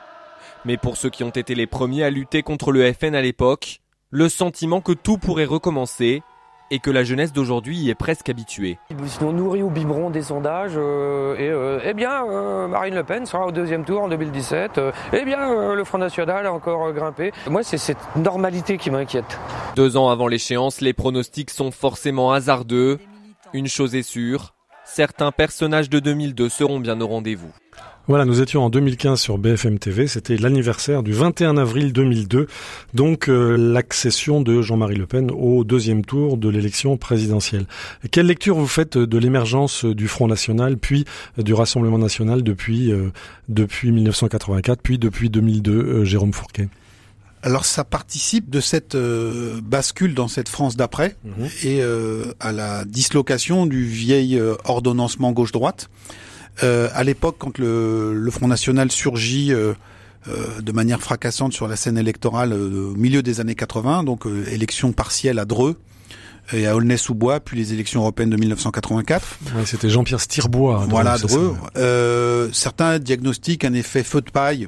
Mais pour ceux qui ont été les premiers à lutter contre le FN à l'époque, le sentiment que tout pourrait recommencer et que la jeunesse d'aujourd'hui y est presque habituée. Sinon nourrit au biberon des sondages euh, et euh, eh bien euh, Marine Le Pen sera au deuxième tour en 2017. eh bien le Front National a encore grimpé. Moi c'est cette normalité qui m'inquiète. Deux ans avant l'échéance, les pronostics sont forcément hasardeux. Une chose est sûre, certains personnages de 2002 seront bien au rendez-vous. Voilà, nous étions en 2015 sur BFM TV, c'était l'anniversaire du 21 avril 2002, donc euh, l'accession de Jean-Marie Le Pen au deuxième tour de l'élection présidentielle. Quelle lecture vous faites de l'émergence du Front National, puis du Rassemblement National depuis, euh, depuis 1984, puis depuis 2002, euh, Jérôme Fourquet? Alors ça participe de cette bascule dans cette France d'après mhm. et à la dislocation du vieil ordonnancement gauche-droite. Euh, à l'époque, quand le, le, Front National surgit euh, euh, de manière fracassante sur la scène électorale au milieu des années 80, donc élection partielle à Dreux, et à Aulnay-sous-Bois, puis les élections européennes de 1984. Ouais, C'était Jean-Pierre Stirbois. Voilà, Dreux. Euh, certains diagnostiquent un effet feu de paille,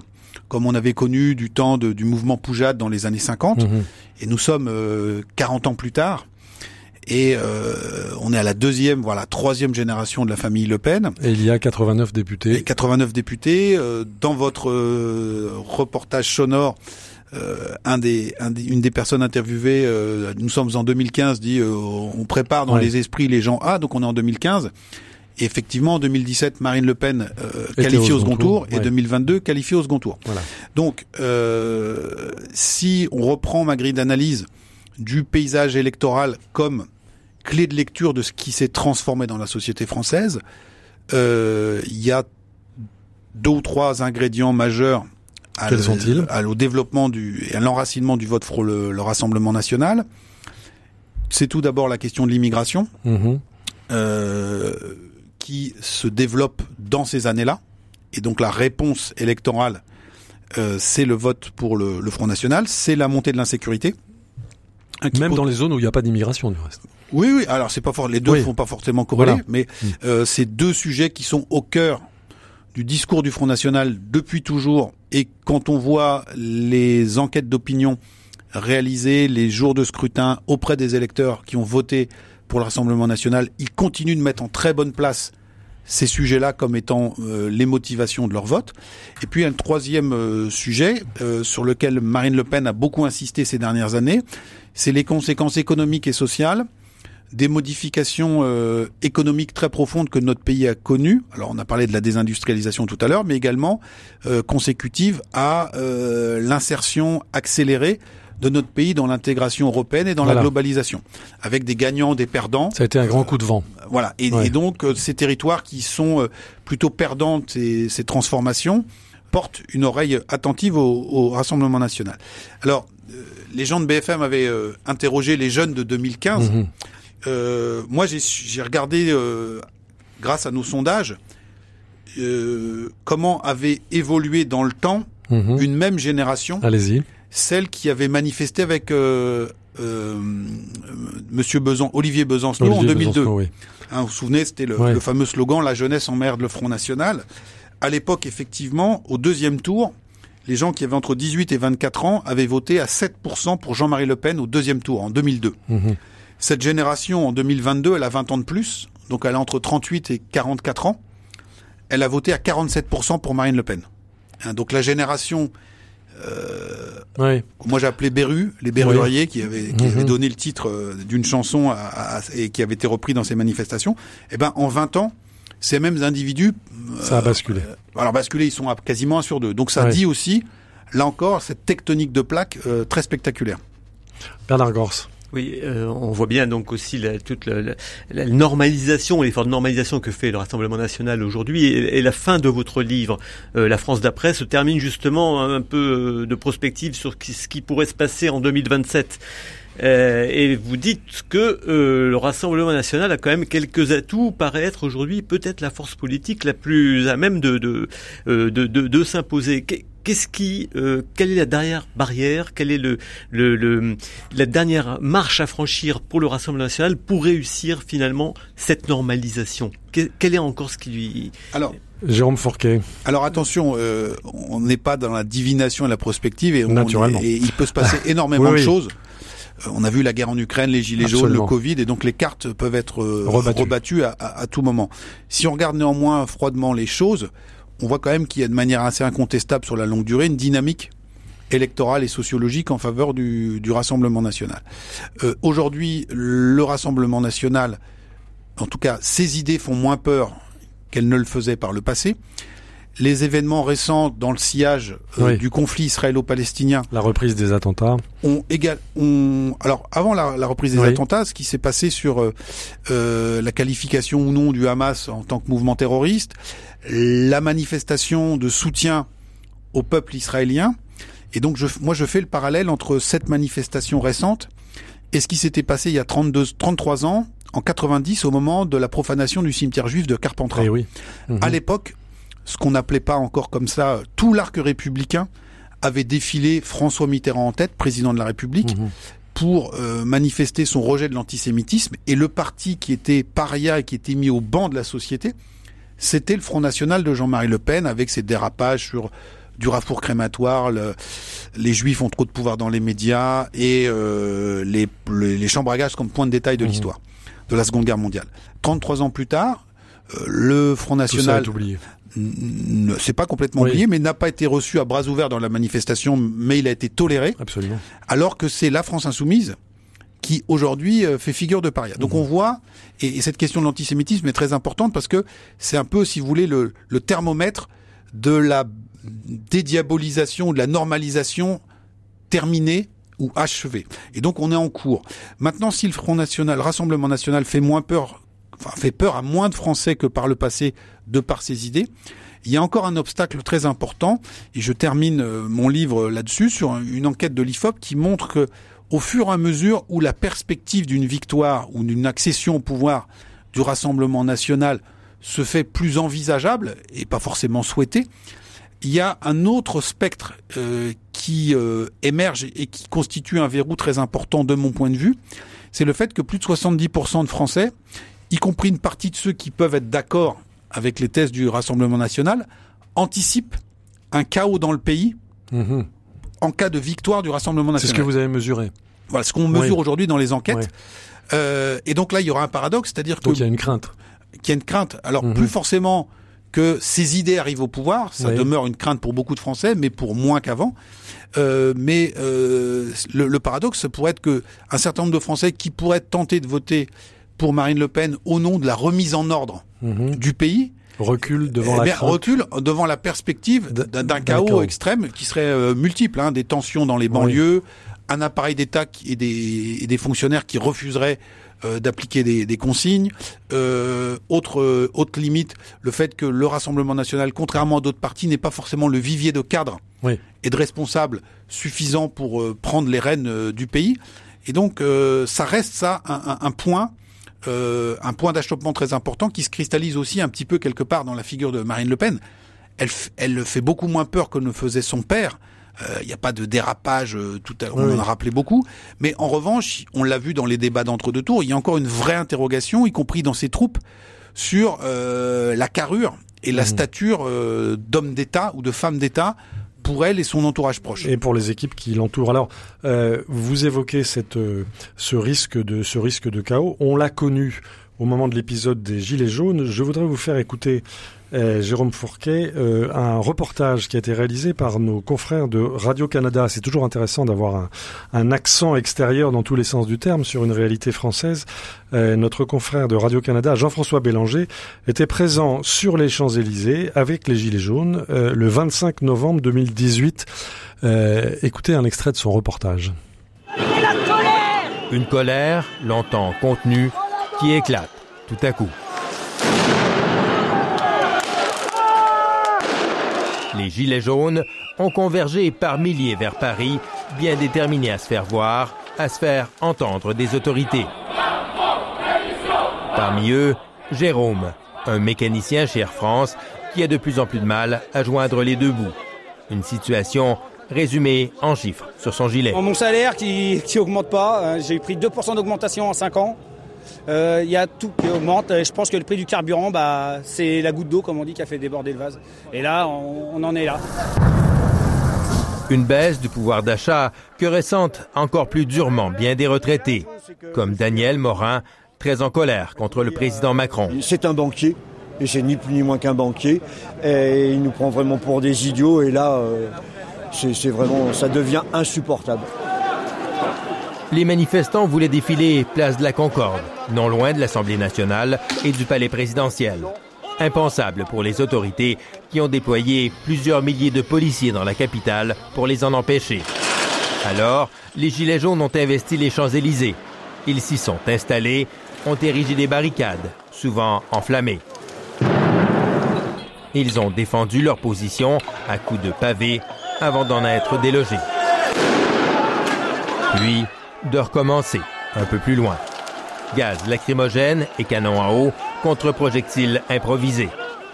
comme on avait connu du temps de, du mouvement Poujade dans les années 50. Mhm. Et nous sommes euh, 40 ans plus tard. Et euh, on est à la deuxième, voilà, troisième génération de la famille Le Pen. Et il y a 89 députés. Et 89 députés. Euh, dans votre euh, reportage sonore, un des, une des personnes interviewées, nous sommes en 2015, dit on prépare dans les esprits les gens. Ah, donc on est en 2015. Et effectivement, en 2017, Marine Le Pen qualifiée au, second tour, et 2022 qualifiée au second tour. Voilà. Donc, si on reprend ma grille d'analyse du paysage électoral comme clé de lecture de ce qui s'est transformé dans la société française. Euh, il y a deux ou trois ingrédients majeurs à Quels sont-ils? au développement du et à l'enracinement du vote pour le, Rassemblement national. C'est tout d'abord la question de l'immigration mm-hmm. euh, qui se développe dans ces années-là. Et donc la réponse électorale, euh, c'est le vote pour le, le Front National, c'est la montée de l'insécurité. Même dans les zones où il n'y a pas d'immigration, du reste. Oui, oui. Alors c'est pas fort. Les deux ne font pas forcément corréler, mais mm. euh, c'est deux sujets qui sont au cœur du discours du Front National depuis toujours. Et quand on voit les enquêtes d'opinion réalisées les jours de scrutin auprès des électeurs qui ont voté pour le Rassemblement National, ils continuent de mettre en très bonne place ces sujets-là comme étant euh, les motivations de leur vote. Et puis un troisième euh, sujet euh, sur lequel Marine Le Pen a beaucoup insisté ces dernières années, c'est les conséquences économiques et sociales des modifications économiques très profondes que notre pays a connues. Alors on a parlé de la désindustrialisation tout à l'heure, mais également consécutive à l'insertion accélérée de notre pays dans l'intégration européenne et dans la globalisation, avec des gagnants, des perdants. Ça a été un grand coup de vent. voilà. Et, donc euh, ces territoires qui sont euh, plutôt perdants de ces, transformations portent une oreille attentive au, Rassemblement national. Alors, euh, les gens de BFM avaient interrogé les jeunes de 2015. Mhm. moi, j'ai regardé, grâce à nos sondages, comment avait évolué dans le temps mhm. une même génération. Allez-y celle qui avait manifesté avec euh, euh, Monsieur Besan, Olivier Besancenot en 2002. oui. hein, vous vous souvenez, c'était le, le, fameux slogan "La jeunesse emmerde le Front National". À l'époque, effectivement, au deuxième tour, les gens qui avaient entre 18 et 24 ans avaient voté à 7% pour Jean-Marie Le Pen au deuxième tour en 2002. Mhm. Cette génération en 2022, elle a 20 ans de plus, donc elle a entre 38 et 44 ans. Elle a voté à 47% pour Marine Le Pen. Hein, donc la génération euh, Moi j'ai appelé Beru, les Berruriers, qui, avaient, qui mhm. donné le titre euh, d'une chanson et qui avait été repris dans ces manifestations. Et eh ben en 20 ans, ces mêmes individus. Ça a basculé. alors basculé, ils sont à quasiment un sur deux. Donc ça dit aussi, là encore, cette tectonique de plaques euh, très spectaculaire. Bernard Gors. Oui, euh, on voit bien donc aussi la, toute la, la- la normalisation, l'effort de normalisation que fait le Rassemblement national aujourd'hui et, la fin de votre livre, euh, La France d'après, se termine justement un peu euh, de prospective sur ce qui pourrait se passer en 2027. Euh, et vous dites que euh, le Rassemblement national a quand même quelques atouts, paraît être aujourd'hui peut-être la force politique la plus à même de de euh, de, de, de s'imposer. Qu'est- Qu'est-ce qui, euh, quelle est la dernière barrière, quelle est le, le, le la dernière marche à franchir pour le Rassemblement national pour réussir finalement cette normalisation? Que- Quel est encore ce qui lui Alors, Jérôme Fourquet. Alors attention, euh, on n'est pas dans la divination et la prospective et, on est- et il peut se passer énormément Oui, de oui. choses. Euh, On a vu la guerre en Ukraine, les gilets jaunes, le Covid, et donc les cartes peuvent être euh, Rebattues. rebattues à, à- à tout moment. Si on regarde néanmoins froidement les choses, on voit quand même qu'il y a de manière assez incontestable sur la longue durée une dynamique électorale et sociologique en faveur du, du Rassemblement national. Euh, Aujourd'hui, le Rassemblement national, en tout cas, ses idées font moins peur qu'elles ne le faisaient par le passé. Les événements récents dans le sillage euh, Oui. du conflit israélo-palestinien La reprise des attentats. ont égal, ont, alors avant la, la reprise des Oui. attentats, ce qui s'est passé sur euh, euh, la qualification ou non du Hamas en tant que mouvement terroriste, la manifestation de soutien au peuple israélien, et donc je, moi je fais le parallèle entre cette manifestation récente et ce qui s'était passé il y a 32, 33 ans, en 90, au moment de la profanation du cimetière juif de Carpentras. Eh oui. Mhm. À l'époque, ce qu'on n'appelait pas encore comme ça, euh, tout l'arc républicain avait défilé François Mitterrand en tête, président de la République, Mhm. pour euh, manifester son rejet de l'antisémitisme. Et le parti qui était paria et qui était mis au banc de la société, c'était le Front National de Jean-Marie Le Pen, avec ses dérapages sur du rafour crématoire, le- les juifs ont trop de pouvoir dans les médias et euh, les, les, les chambres à gaz comme point de détail de Mhm. l'histoire de la Seconde Guerre mondiale. 33 ans plus tard, euh, le Front National est oublié. ne c'est pas complètement Oui. oublié, mais n'a pas été reçu à bras ouverts dans la manifestation, mais il a été toléré, Absolument. alors que c'est la France insoumise qui aujourd'hui euh, fait figure de paria. Donc on voit, et, et cette question de l'antisémitisme est très importante parce que c'est un peu, si vous voulez, le, le thermomètre de la dédiabolisation, de la normalisation terminée ou achevée. Et donc on est en cours. Maintenant, si le Front National, le Rassemblement National fait moins peur, enfin fait peur à moins de Français que par le passé de par ses idées, il y a encore un obstacle très important, et je termine euh, mon livre là-dessus sur une enquête de l'IFOP qui montre que au fur et à mesure où la perspective d'une victoire ou d'une accession au pouvoir du Rassemblement national se fait plus envisageable et pas forcément souhaitée, il y a un autre spectre euh, qui euh, émerge et qui constitue un verrou très important de mon point de vue, c'est le fait que plus de 70% de Français, y compris une partie de ceux qui peuvent être d'accord avec les thèses du Rassemblement national, anticipent un chaos dans le pays Mhm. en cas de victoire du Rassemblement C'est ce national. que vous avez mesuré. Voilà ce qu'on mesure Oui. aujourd'hui dans les enquêtes. Euh, et donc là, il y aura un paradoxe, c'est-à-dire que Donc il y a une crainte. qu'il y a une crainte. Alors Mhm. plus forcément que ces idées arrivent au pouvoir, ça Oui. demeure une crainte pour beaucoup de Français, mais pour moins qu'avant. Euh, mais euh, le, le paradoxe pourrait être que un certain nombre de Français qui pourraient tenter de voter pour Marine Le Pen au nom de la remise en ordre Mhm. du pays, Recul devant eh la bien, devant la perspective d'un chaos, chaos. extrême qui serait euh, multiple, hein, des tensions dans les banlieues, un appareil d'État et des, et des fonctionnaires qui refuseraient euh, d'appliquer des, des consignes. Euh, autre, autre limite, le fait que le Rassemblement national, contrairement à d'autres partis, n'est pas forcément le vivier de cadres Oui. et de responsables suffisants pour prendre les rênes du pays. Et donc, ça reste ça un, un- un point, euh, un point d'achoppement très important qui se cristallise aussi un petit peu quelque part dans la figure de Marine Le Pen. Elle, elle fait beaucoup moins peur que ne faisait son père. Euh, Il n'y a pas de dérapage, euh, tout à, on Oui. en a rappelé beaucoup. Mais en revanche, on l'a vu dans les débats d'entre-deux tours, il y a encore une vraie interrogation, y compris dans ses troupes, sur euh, la carrure et la Mhm. stature euh, d'homme d'État ou de femme d'État pour elle et son entourage proche. Et pour les équipes qui l'entourent. Alors, euh, vous évoquez cette, euh, ce risque de ce risque de chaos. On l'a connu au moment de l'épisode des Gilets jaunes. Je voudrais vous faire écouter euh, Jérôme Fourquet, euh, un reportage qui a été réalisé par nos confrères de Radio-Canada. C'est toujours intéressant d'avoir un, accent extérieur dans tous les sens du terme sur une réalité française. Euh, notre confrère de Radio-Canada, Jean-François Bélanger, était présent sur les Champs-Élysées avec les Gilets jaunes le 25 novembre 2018. Euh, écoutez un extrait de son reportage. Une colère, longtemps contenue, qui éclate tout à coup. Les Gilets jaunes ont convergé par milliers vers Paris, bien déterminés à se faire voir, à se faire entendre des autorités. Parmi eux, Jérôme, un mécanicien chez Air France qui a de plus en plus de mal à joindre les deux bouts. Une situation résumée en chiffres sur son gilet. Mon salaire qui, qui augmente pas, j'ai pris 2% d'augmentation en 5 ans. Il euh, y a tout qui augmente. Je pense que le prix du carburant, bah, c'est la goutte d'eau, comme on dit, qui a fait déborder le vase. Et là, on, on en est là. Une baisse du pouvoir d'achat que ressentent encore plus durement bien des retraités, comme Daniel Morin, très en colère contre le président Macron. C'est un banquier, et c'est ni plus ni moins qu'un banquier, et il nous prend vraiment pour des idiots, et là, euh, c'est vraiment, ça devient insupportable. Les manifestants voulaient défiler place de la Concorde, non loin de l'Assemblée nationale et du palais présidentiel. Impensable pour les autorités qui ont déployé plusieurs milliers de policiers dans la capitale pour les en empêcher. Alors, les Gilets jaunes ont investi les Champs-Élysées. Ils s'y sont installés, ont érigé des barricades, souvent enflammées. Ils ont défendu leur position à coups de pavés avant d'en être délogés. Puis, de recommencer un peu plus loin. Gaz lacrymogène et canon à eau contre projectiles improvisés.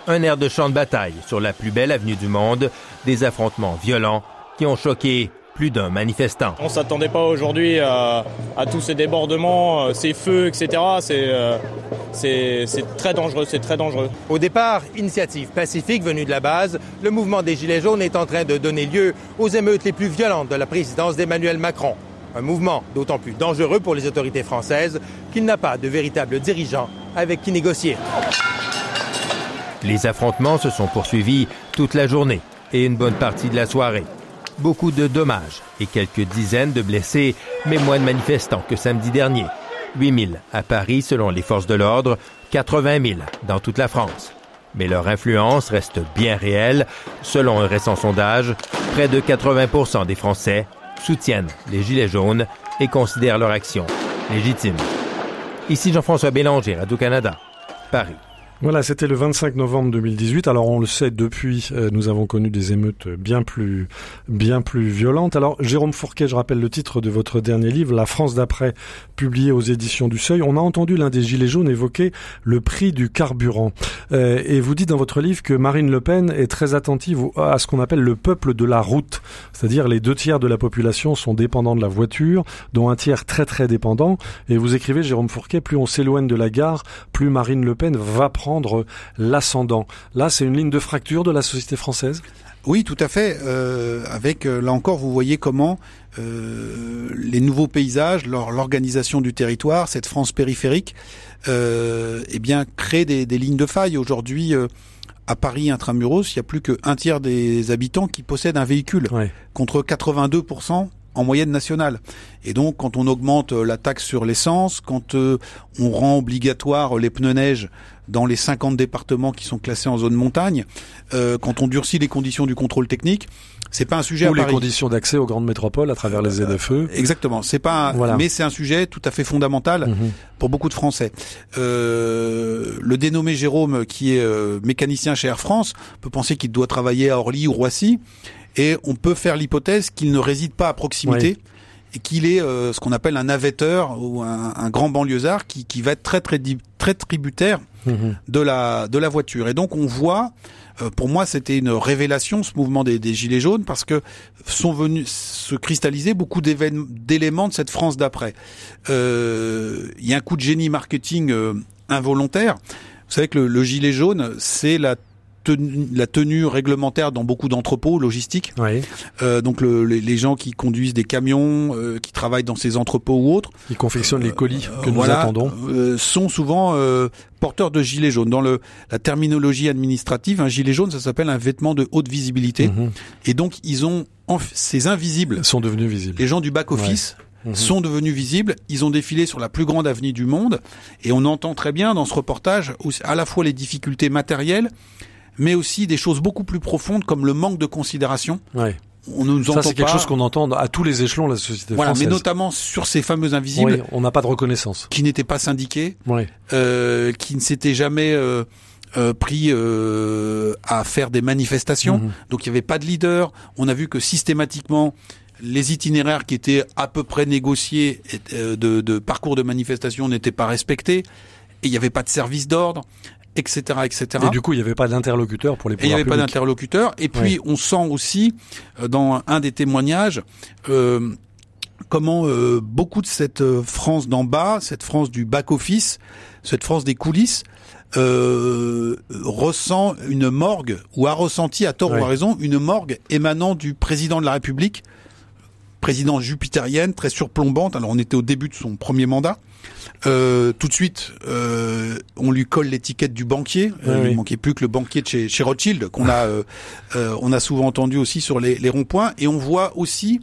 Un air de champ de bataille sur la plus belle avenue du monde, des affrontements violents qui ont choqué plus d'un manifestant. On s'attendait pas aujourd'hui à, à, tous ces débordements, ces feux, etc. C'est c'est très dangereux, c'est très dangereux. Au départ, initiative pacifique venue de la base, le mouvement des Gilets jaunes est en train de donner lieu aux émeutes les plus violentes de la présidence d'Emmanuel Macron. Un mouvement d'autant plus dangereux pour les autorités françaises qu'il n'a pas de véritable dirigeant avec qui négocier. Les affrontements se sont poursuivis toute la journée et une bonne partie de la soirée. Beaucoup de dommages et quelques dizaines de blessés, mais moins de manifestants que samedi dernier. 8 000 à Paris selon les forces de l'ordre, 80 000 dans toute la France. Mais leur influence reste bien réelle. Selon un récent sondage, près de 80% des Français soutiennent les Gilets jaunes et considèrent leur action légitime. Ici Jean-François Bélanger, Radio-Canada, Paris. Voilà, c'était le 25 novembre 2018. Alors on le sait depuis, euh, nous avons connu des émeutes bien plus, bien plus violentes. Alors Jérôme Fourquet, je rappelle le titre de votre dernier livre, La France d'après, publié aux éditions du Seuil. On a entendu l'un des gilets jaunes évoquer le prix du carburant. Euh, et vous dites dans votre livre que Marine Le Pen est très attentive à ce qu'on appelle le peuple de la route, c'est-à-dire les deux tiers de la population sont dépendants de la voiture, dont un tiers très très dépendant. Et vous écrivez, Jérôme Fourquet, plus on s'éloigne de la gare, plus Marine Le Pen va prendre l'ascendant. Là, c'est une ligne de fracture de la société française? Oui, tout à fait. Euh, avec là encore, vous voyez comment euh, les nouveaux paysages, l'organisation du territoire, cette France périphérique, euh, eh bien, crée des, des, lignes de faille. Aujourd'hui, euh, à Paris intramuros, il n'y a plus qu'un tiers des habitants qui possèdent un véhicule, ouais. contre 82 en moyenne nationale. Et donc, quand on augmente la taxe sur l'essence, quand euh, on rend obligatoire les pneus neige dans les 50 départements qui sont classés en zone montagne, euh, quand on durcit les conditions du contrôle technique, c'est pas un sujet ou à les Paris. conditions d'accès aux grandes métropoles à travers les ZFE. Euh, exactement. C'est pas, un, Voilà. mais c'est un sujet tout à fait fondamental Mhm. pour beaucoup de Français. Euh, le dénommé Jérôme, qui est euh, mécanicien chez Air France, peut penser qu'il doit travailler à Orly ou Roissy, et on peut faire l'hypothèse qu'il ne réside pas à proximité. Et qu'il est euh, ce qu'on appelle un navetteur ou un, un grand banlieusard qui, qui va être très très très tributaire Mhm. de la de la voiture. Et donc on voit, euh, pour moi c'était une révélation ce mouvement des, des gilets jaunes parce que sont venus se cristalliser beaucoup d'éléments de cette France d'après. Euh, Il y a un coup de génie marketing euh, involontaire. Vous savez que le, le gilet jaune c'est la tenue, la tenue réglementaire dans beaucoup d'entrepôts logistiques. Euh, donc le, les, les, gens qui conduisent des camions, euh, qui travaillent dans ces entrepôts ou autres, qui confectionnent les colis que nous voilà, attendons, sont souvent porteurs de gilets jaunes. Dans le, la terminologie administrative, un gilet jaune, ça s'appelle un vêtement de haute visibilité. Mhm. Et donc ils ont ces invisibles sont devenus visibles. Les gens du back office. Ouais. Mmh. sont devenus visibles. Ils ont défilé sur la plus grande avenue du monde et on entend très bien dans ce reportage à la fois les difficultés matérielles, mais aussi des choses beaucoup plus profondes comme le manque de considération. Ouais. On ne nous Ça, entend c'est quelque pas. chose qu'on entend à tous les échelons de la société Voilà, française. mais notamment sur ces fameux invisibles. Oui, on n'a pas de reconnaissance. Qui n'étaient pas syndiqués, Ouais. euh, qui ne s'étaient jamais euh, euh, pris euh, à faire des manifestations. Mhm. Donc il n'y avait pas de leader. On a vu que systématiquement les itinéraires qui étaient à peu près négociés euh, de, de parcours de manifestation n'étaient pas respectés. Et il n'y avait pas de service d'ordre, etc., etc. Et du coup, il n'y avait pas d'interlocuteur pour les Et il n'y avait pas d'interlocuteur. Et puis, on sent aussi, euh, dans un des témoignages, euh, comment euh, beaucoup de cette euh, France d'en bas, cette France du back-office, cette France des coulisses, euh, ressent une morgue, ou a ressenti, à tort Ouais. ou à raison, une morgue émanant du président de la République, président jupitérienne, très surplombante. Alors, on était au début de son premier mandat. Euh, tout de suite, euh, on lui colle l'étiquette du banquier. Euh, il oui. manquait plus que le banquier de chez, chez Rothschild, qu'on a, on a souvent entendu aussi sur les, les ronds-points. Et on voit aussi,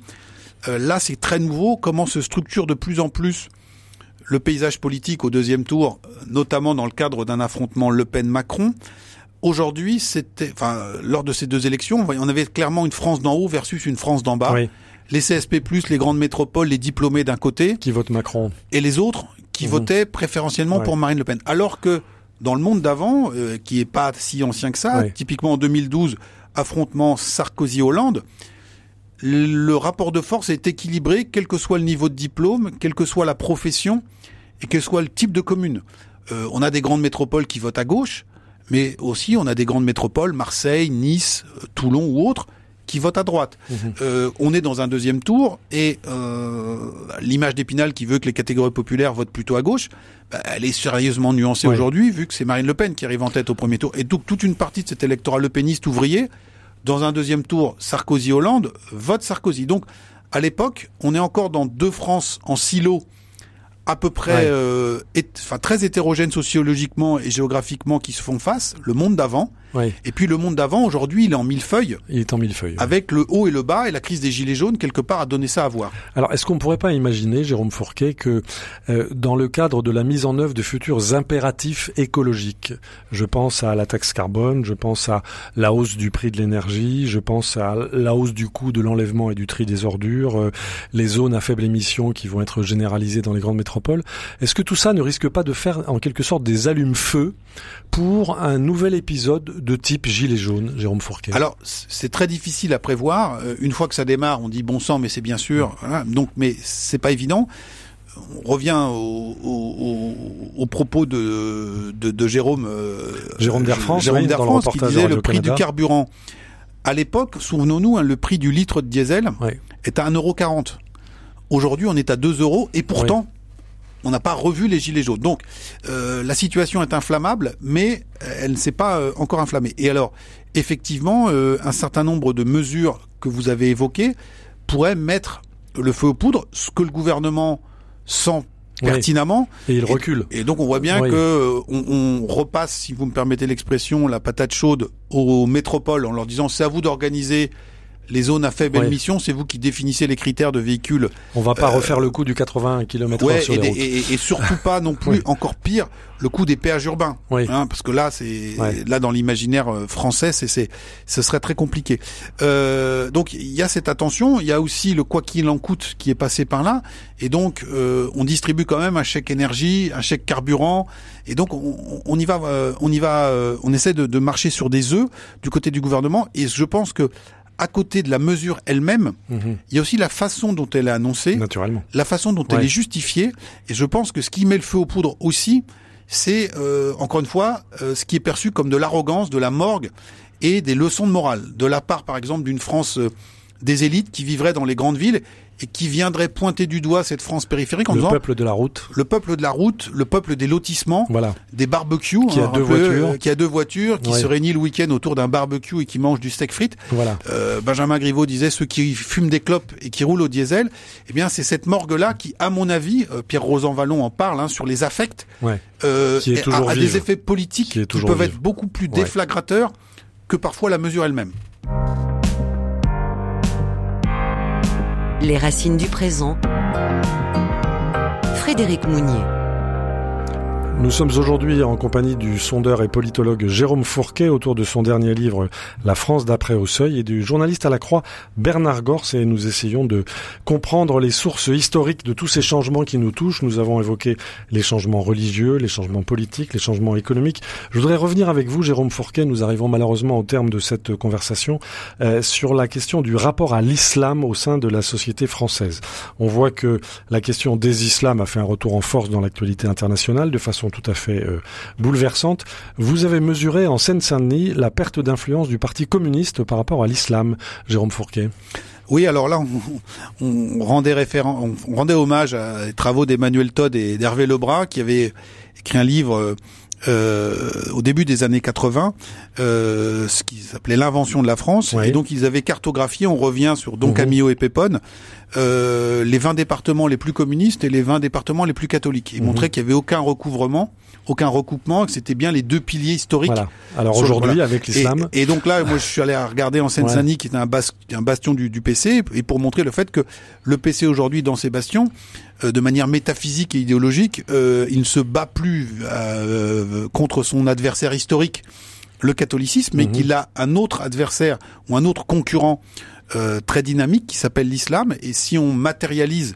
là, c'est très nouveau, comment se structure de plus en plus le paysage politique au deuxième tour, notamment dans le cadre d'un affrontement Le Pen-Macron. Aujourd'hui, c'était, enfin, lors de ces deux élections, on avait clairement une France d'en haut versus une France d'en bas. Oui. Les CSP+, les grandes métropoles, les diplômés d'un côté, Qui vote Macron. et les autres qui Mhm. votaient préférentiellement Ouais. pour Marine Le Pen. Alors que dans le monde d'avant, euh, qui est pas si ancien que ça, Ouais. typiquement en 2012, affrontement Sarkozy-Hollande, le rapport de force est équilibré, quel que soit le niveau de diplôme, quelle que soit la profession et quel soit le type de commune. Euh, on a des grandes métropoles qui votent à gauche, mais aussi on a des grandes métropoles, Marseille, Nice, euh, Toulon ou autres, qui votent à droite. Euh, on est dans un deuxième tour et euh, l'image d'Épinal qui veut que les catégories populaires votent plutôt à gauche, bah, elle est sérieusement nuancée Ouais. aujourd'hui vu que c'est Marine Le Pen qui arrive en tête au premier tour. Et donc toute une partie de cet électorat le péniste ouvrier, dans un deuxième tour, Sarkozy-Hollande, vote Sarkozy. Donc à l'époque, on est encore dans deux France en silo à peu près, Ouais. euh, très hétérogènes sociologiquement et géographiquement qui se font face. Le monde d'avant. Oui. Et puis le monde d'avant, aujourd'hui, il est en millefeuille. Il est en millefeuille. Avec le haut et le bas, et la crise des gilets jaunes, quelque part, a donné ça à voir. Alors, est-ce qu'on ne pourrait pas imaginer, Jérôme Fourquet, que euh, dans le cadre de la mise en œuvre de futurs impératifs écologiques, je pense à la taxe carbone, je pense à la hausse du prix de l'énergie, je pense à la hausse du coût de l'enlèvement et du tri des ordures, euh, les zones à faible émission qui vont être généralisées dans les grandes métropoles, est-ce que tout ça ne risque pas de faire en quelque sorte des allumes-feu pour un nouvel épisode de type gilet jaune, Jérôme Fourquet? Alors, c'est très difficile à prévoir. Euh, Une fois que ça démarre, on dit bon sang, mais c'est bien sûr. Voilà. Donc, mais c'est pas évident. On revient au, au- au- au propos de, de, de Jérôme, euh, Jérôme d'Air France, Jérôme oui, France, qui disait le prix du carburant. À l'époque, souvenons-nous, hein, le prix du litre de diesel est à 1,40€. Aujourd'hui, on est à 2 euros et pourtant, on n'a pas revu les gilets jaunes. Donc, euh, la situation est inflammable, mais elle ne s'est pas euh, encore inflammée. Et alors, effectivement, euh, un certain nombre de mesures que vous avez évoquées pourraient mettre le feu aux poudres, ce que le gouvernement sent Oui. pertinemment. Et il recule. Et donc on voit bien Oui. que euh, on, on repasse, si vous me permettez l'expression, la patate chaude aux métropoles en leur disant c'est à vous d'organiser les zones à faible Oui. émission, c'est vous qui définissez les critères de véhicules. On va pas Euh, refaire le coup du 80 km Ouais, sur et, les des- routes. et- et surtout pas non plus, encore pire, le coût des péages urbains. Oui. Hein, parce que là, c'est Ouais. là dans l'imaginaire euh, français, c'est c'est ce serait très compliqué. Euh, donc il y a cette attention, il y a aussi le quoi qu'il en coûte qui est passé par là, et donc euh, on distribue quand même un chèque énergie, un chèque carburant, et donc on, on y va, euh, on y va, euh, on essaie de, de marcher sur des œufs du côté du gouvernement, et je pense que à côté de la mesure elle-même, Mhm. il y a aussi la façon dont elle est annoncée, Naturellement. la façon dont elle est justifiée. Et je pense que ce qui met le feu aux poudres aussi, c'est euh, encore une fois euh, ce qui est perçu comme de l'arrogance, de la morgue et des leçons de morale de la part, par exemple, d'une France euh, des élites qui vivraient dans les grandes villes et qui viendrait pointer du doigt cette France périphérique en le disant peuple de la route. le peuple de la route, le peuple des lotissements, Voilà. des barbecues, Qui a hein, deux peu, voitures. euh, qui a deux voitures, qui Ouais. se réunit le week-end autour d'un barbecue et qui mange du steak frites. Voilà. Euh, Benjamin Griveaux disait ceux qui fument des clopes et qui roulent au diesel. Eh bien, c'est cette morgue-là qui, à mon avis, euh, Pierre Rosan Vallon en parle hein, sur les affects, Ouais. euh, Qui est a, des effets politiques Qui peuvent vive. être beaucoup plus Ouais. déflagrateurs que parfois la mesure elle-même. Les racines du présent. Frédéric Mounier. Nous sommes aujourd'hui en compagnie du sondeur et politologue Jérôme Fourquet autour de son dernier livre La France d'après au seuil et du journaliste à la Croix Bernard Gors et nous essayons de comprendre les sources historiques de tous ces changements qui nous touchent. Nous avons évoqué les changements religieux, les changements politiques, les changements économiques. Je voudrais revenir avec vous Jérôme Fourquet, nous arrivons malheureusement au terme de cette conversation euh, sur la question du rapport à l'islam au sein de la société française. On voit que la question des islams a fait un retour en force dans l'actualité internationale de façon tout à fait euh, bouleversante. Vous avez mesuré en Seine-Saint-Denis la perte d'influence du Parti communiste par rapport à l'islam, Jérôme Fourquet. Oui, alors là, on, on rendait référent, on rendait hommage à les travaux d'Emmanuel Todd et d'Hervé Lebras, qui avaient écrit un livre euh, au début des années 80, euh, ce qui s'appelait l'invention de la France. Et donc ils avaient cartographié. On revient sur Don Mhm. Camillo et Pépone. Euh, les 20 départements les plus communistes et les 20 départements les plus catholiques. Ils Mhm. montraient qu'il y avait aucun recouvrement, aucun recoupement, que c'était bien les deux piliers historiques. Voilà. Alors aujourd'hui, voilà. avec l'islam, Et, et donc là, moi, je suis allé à regarder en Seine-Saint-Denis, qui est un, bas- un bastion du, du PC, et pour montrer le fait que le PC aujourd'hui, dans ses bastions, euh, de manière métaphysique et idéologique, euh, il ne se bat plus contre son adversaire historique, le catholicisme, mais Mhm. qu'il a un autre adversaire ou un autre concurrent euh, très dynamique qui s'appelle l'islam. Et si on matérialise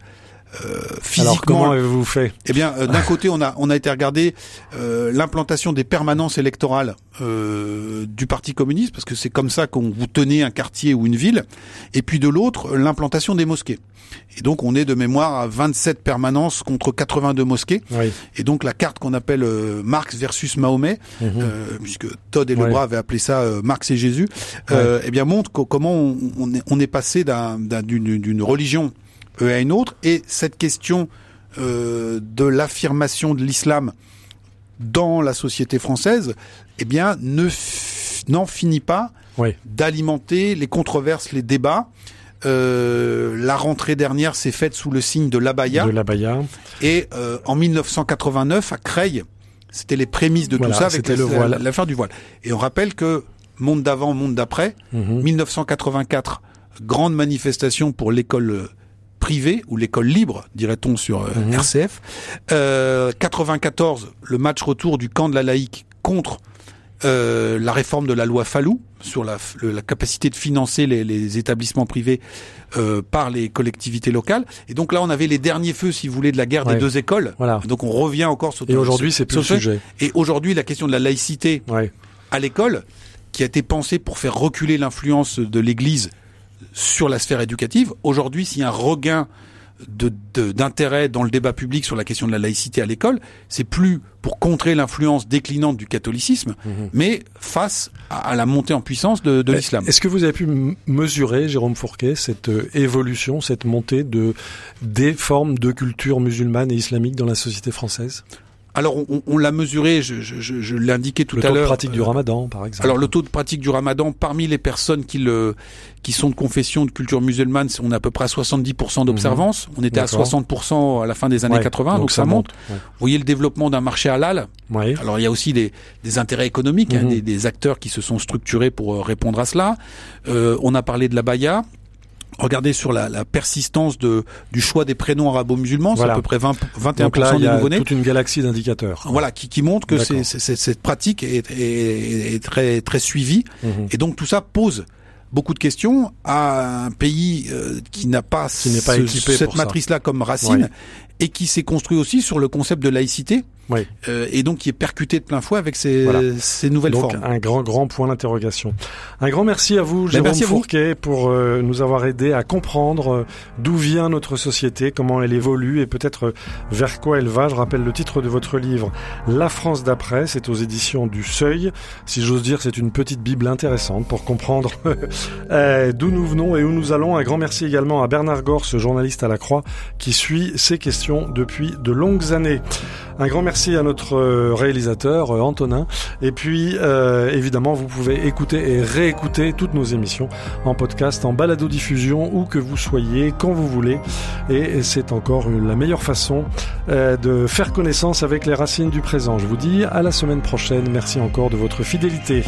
euh, physiquement alors comment avez-vous fait eh bien, euh, d'un côté, on a on a été regarder euh, l'implantation des permanences électorales euh, du Parti communiste, parce que c'est comme ça qu'on vous tenez un quartier ou une ville, et puis de l'autre, l'implantation des mosquées. Et donc, on est de mémoire à 27 permanences contre 82 mosquées. Oui. Et donc, la carte qu'on appelle euh, Marx versus Mahomet, Mhm. euh, puisque Todd et Ouais. Lebras avaient appelé ça euh, Marx et Jésus, euh, eh bien montre co- comment on, on est, on est passé d'un- d'un- d'une d'une religion à une autre. Et cette question euh, de l'affirmation de l'islam dans la société française, eh bien, ne n'en finit pas Oui. d'alimenter les controverses, les débats. Euh, la rentrée dernière s'est faite sous le signe de l'abaya. de l'abaya Et euh, en 1989, à Creil, c'était les prémices de Voilà, tout ça avec l'affaire du voile. Et on rappelle que monde d'avant, monde d'après, Mhm. 1984, grande manifestation pour l'école euh, privée ou l'école libre, dirait-on sur euh, Mhm. RCF. Euh, 94, le match retour du camp de la laïque contre euh, la réforme de la loi Fallou sur la, f- le- la capacité de financer les, les établissements privés euh, par les collectivités locales. Et donc là, on avait les derniers feux, si vous voulez, de la guerre Ouais. des deux écoles. Voilà. Donc on revient encore sur Et aujourd'hui, c'est plus le sujet. Et aujourd'hui, la question de la laïcité Ouais. à l'école, qui a été pensée pour faire reculer l'influence de l'Église sur la sphère éducative. Aujourd'hui, s'il y a un regain de- de- d'intérêt dans le débat public sur la question de la laïcité à l'école, c'est plus pour contrer l'influence déclinante du catholicisme, Mhm. mais face à, à la montée en puissance de, de l'islam. Est-ce que vous avez pu mesurer, Jérôme Fourquet, cette euh, évolution, cette montée de des formes de culture musulmane et islamique dans la société française? Alors, on, on l'a mesuré, je, je, je, je l'ai indiqué tout Le à taux de l'heure. pratique du euh, ramadan, par exemple. Alors le taux de pratique du ramadan parmi les personnes qui le qui sont de confession de culture musulmane, on est à peu près à 70% d'observance. On était à Mhm. D'accord. 60% à la fin des années Ouais, 80, donc, donc ça, ça monte. monte, ouais. Vous voyez le développement d'un marché halal. Oui. Alors il y a aussi des, des intérêts économiques, hein, Mhm. des, des acteurs qui se sont structurés pour euh, répondre à cela. Euh, on a parlé de la baya. Regardez sur la, la persistance de, du choix des prénoms arabo-musulmans, Voilà. c'est à peu près 20, 21% Donc là, des a nouveau-nés. toute une galaxie d'indicateurs. Voilà, qui, qui montre que c'est, c'est- c'est- cette pratique est, est- est très, très suivie. Mhm. Et donc tout ça pose beaucoup de questions à un pays euh, qui n'a pas, Qui n'est pas ce- cette matrice-là comme racine Ouais. et qui s'est construit aussi sur le concept de laïcité et donc qui est percuté de plein fouet avec ces, ces nouvelles donc, formes. un grand, grand point d'interrogation. Un grand merci à vous, Ben, Jérôme merci à vous. Fourquet, pour euh, nous avoir aidé à comprendre euh, d'où vient notre société, comment elle évolue et peut-être euh, vers quoi elle va. Je rappelle le titre de votre livre, La France d'après, c'est aux éditions du Seuil. Si j'ose dire, c'est une petite bible intéressante pour comprendre euh, d'où nous venons et où nous allons. Un grand merci également à Bernard Gors, journaliste à la Croix, qui suit ces questions depuis de longues années. Un grand merci à notre euh, réalisateur euh, Antonin. Et puis, euh, évidemment, vous pouvez écouter et réécouter toutes nos émissions en podcast, en balado-diffusion, où que vous soyez, quand vous voulez. Et c'est encore la meilleure façon de faire connaissance avec les racines du présent. Je vous dis à la semaine prochaine. Merci encore de votre fidélité.